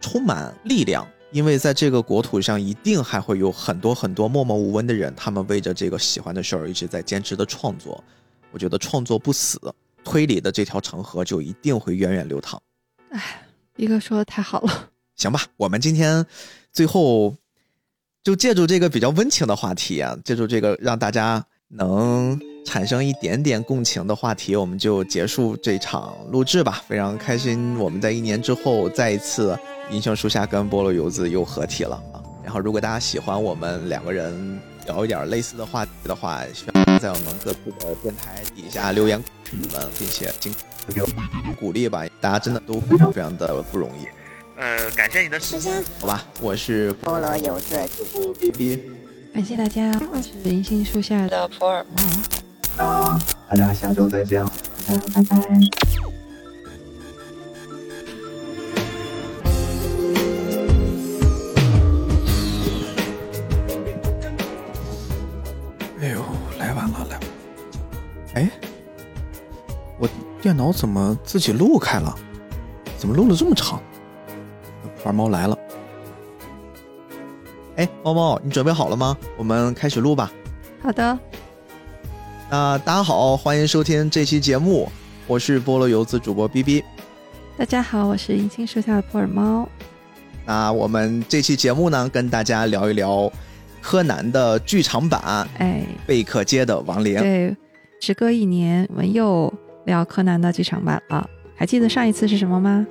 充满力量，因为在这个国土上，一定还会有很多很多默默无闻的人，他们为着这个喜欢的事儿一直在坚持的创作。我觉得创作不死，推理的这条长河就一定会源远流长。哎，一哥说的太好了。行吧，我们今天最后。就借助这个比较温情的话题啊，借助这个让大家能产生一点点共情的话题，我们就结束这场录制吧。非常开心，我们在一年之后再一次银杏树下跟菠萝油子又合体了啊。然后，如果大家喜欢我们两个人聊一点类似的话题的话，希望在我们各自的电台底下留言我们，并且经给我们鼓励吧。大家真的都非常非常的不容易。呃，感谢你的时间，好吧，我是菠萝油子 B B，感谢大家，我是银杏树下的普洱猫，大家下周再见，拜拜。哎呦，来晚了，来，哎，我电脑怎么自己录开了？怎么录了这么长？花猫来了，哎，猫猫，你准备好了吗？我们开始录吧。好的。那大家好，欢迎收听这期节目，我是菠萝游子主播 B B。大家好，我是银杏树下的普洱猫。那我们这期节目呢，跟大家聊一聊柯南的剧场版，哎，贝克街的亡灵。对，时隔一年，我们又聊柯南的剧场版了。还记得上一次是什么吗？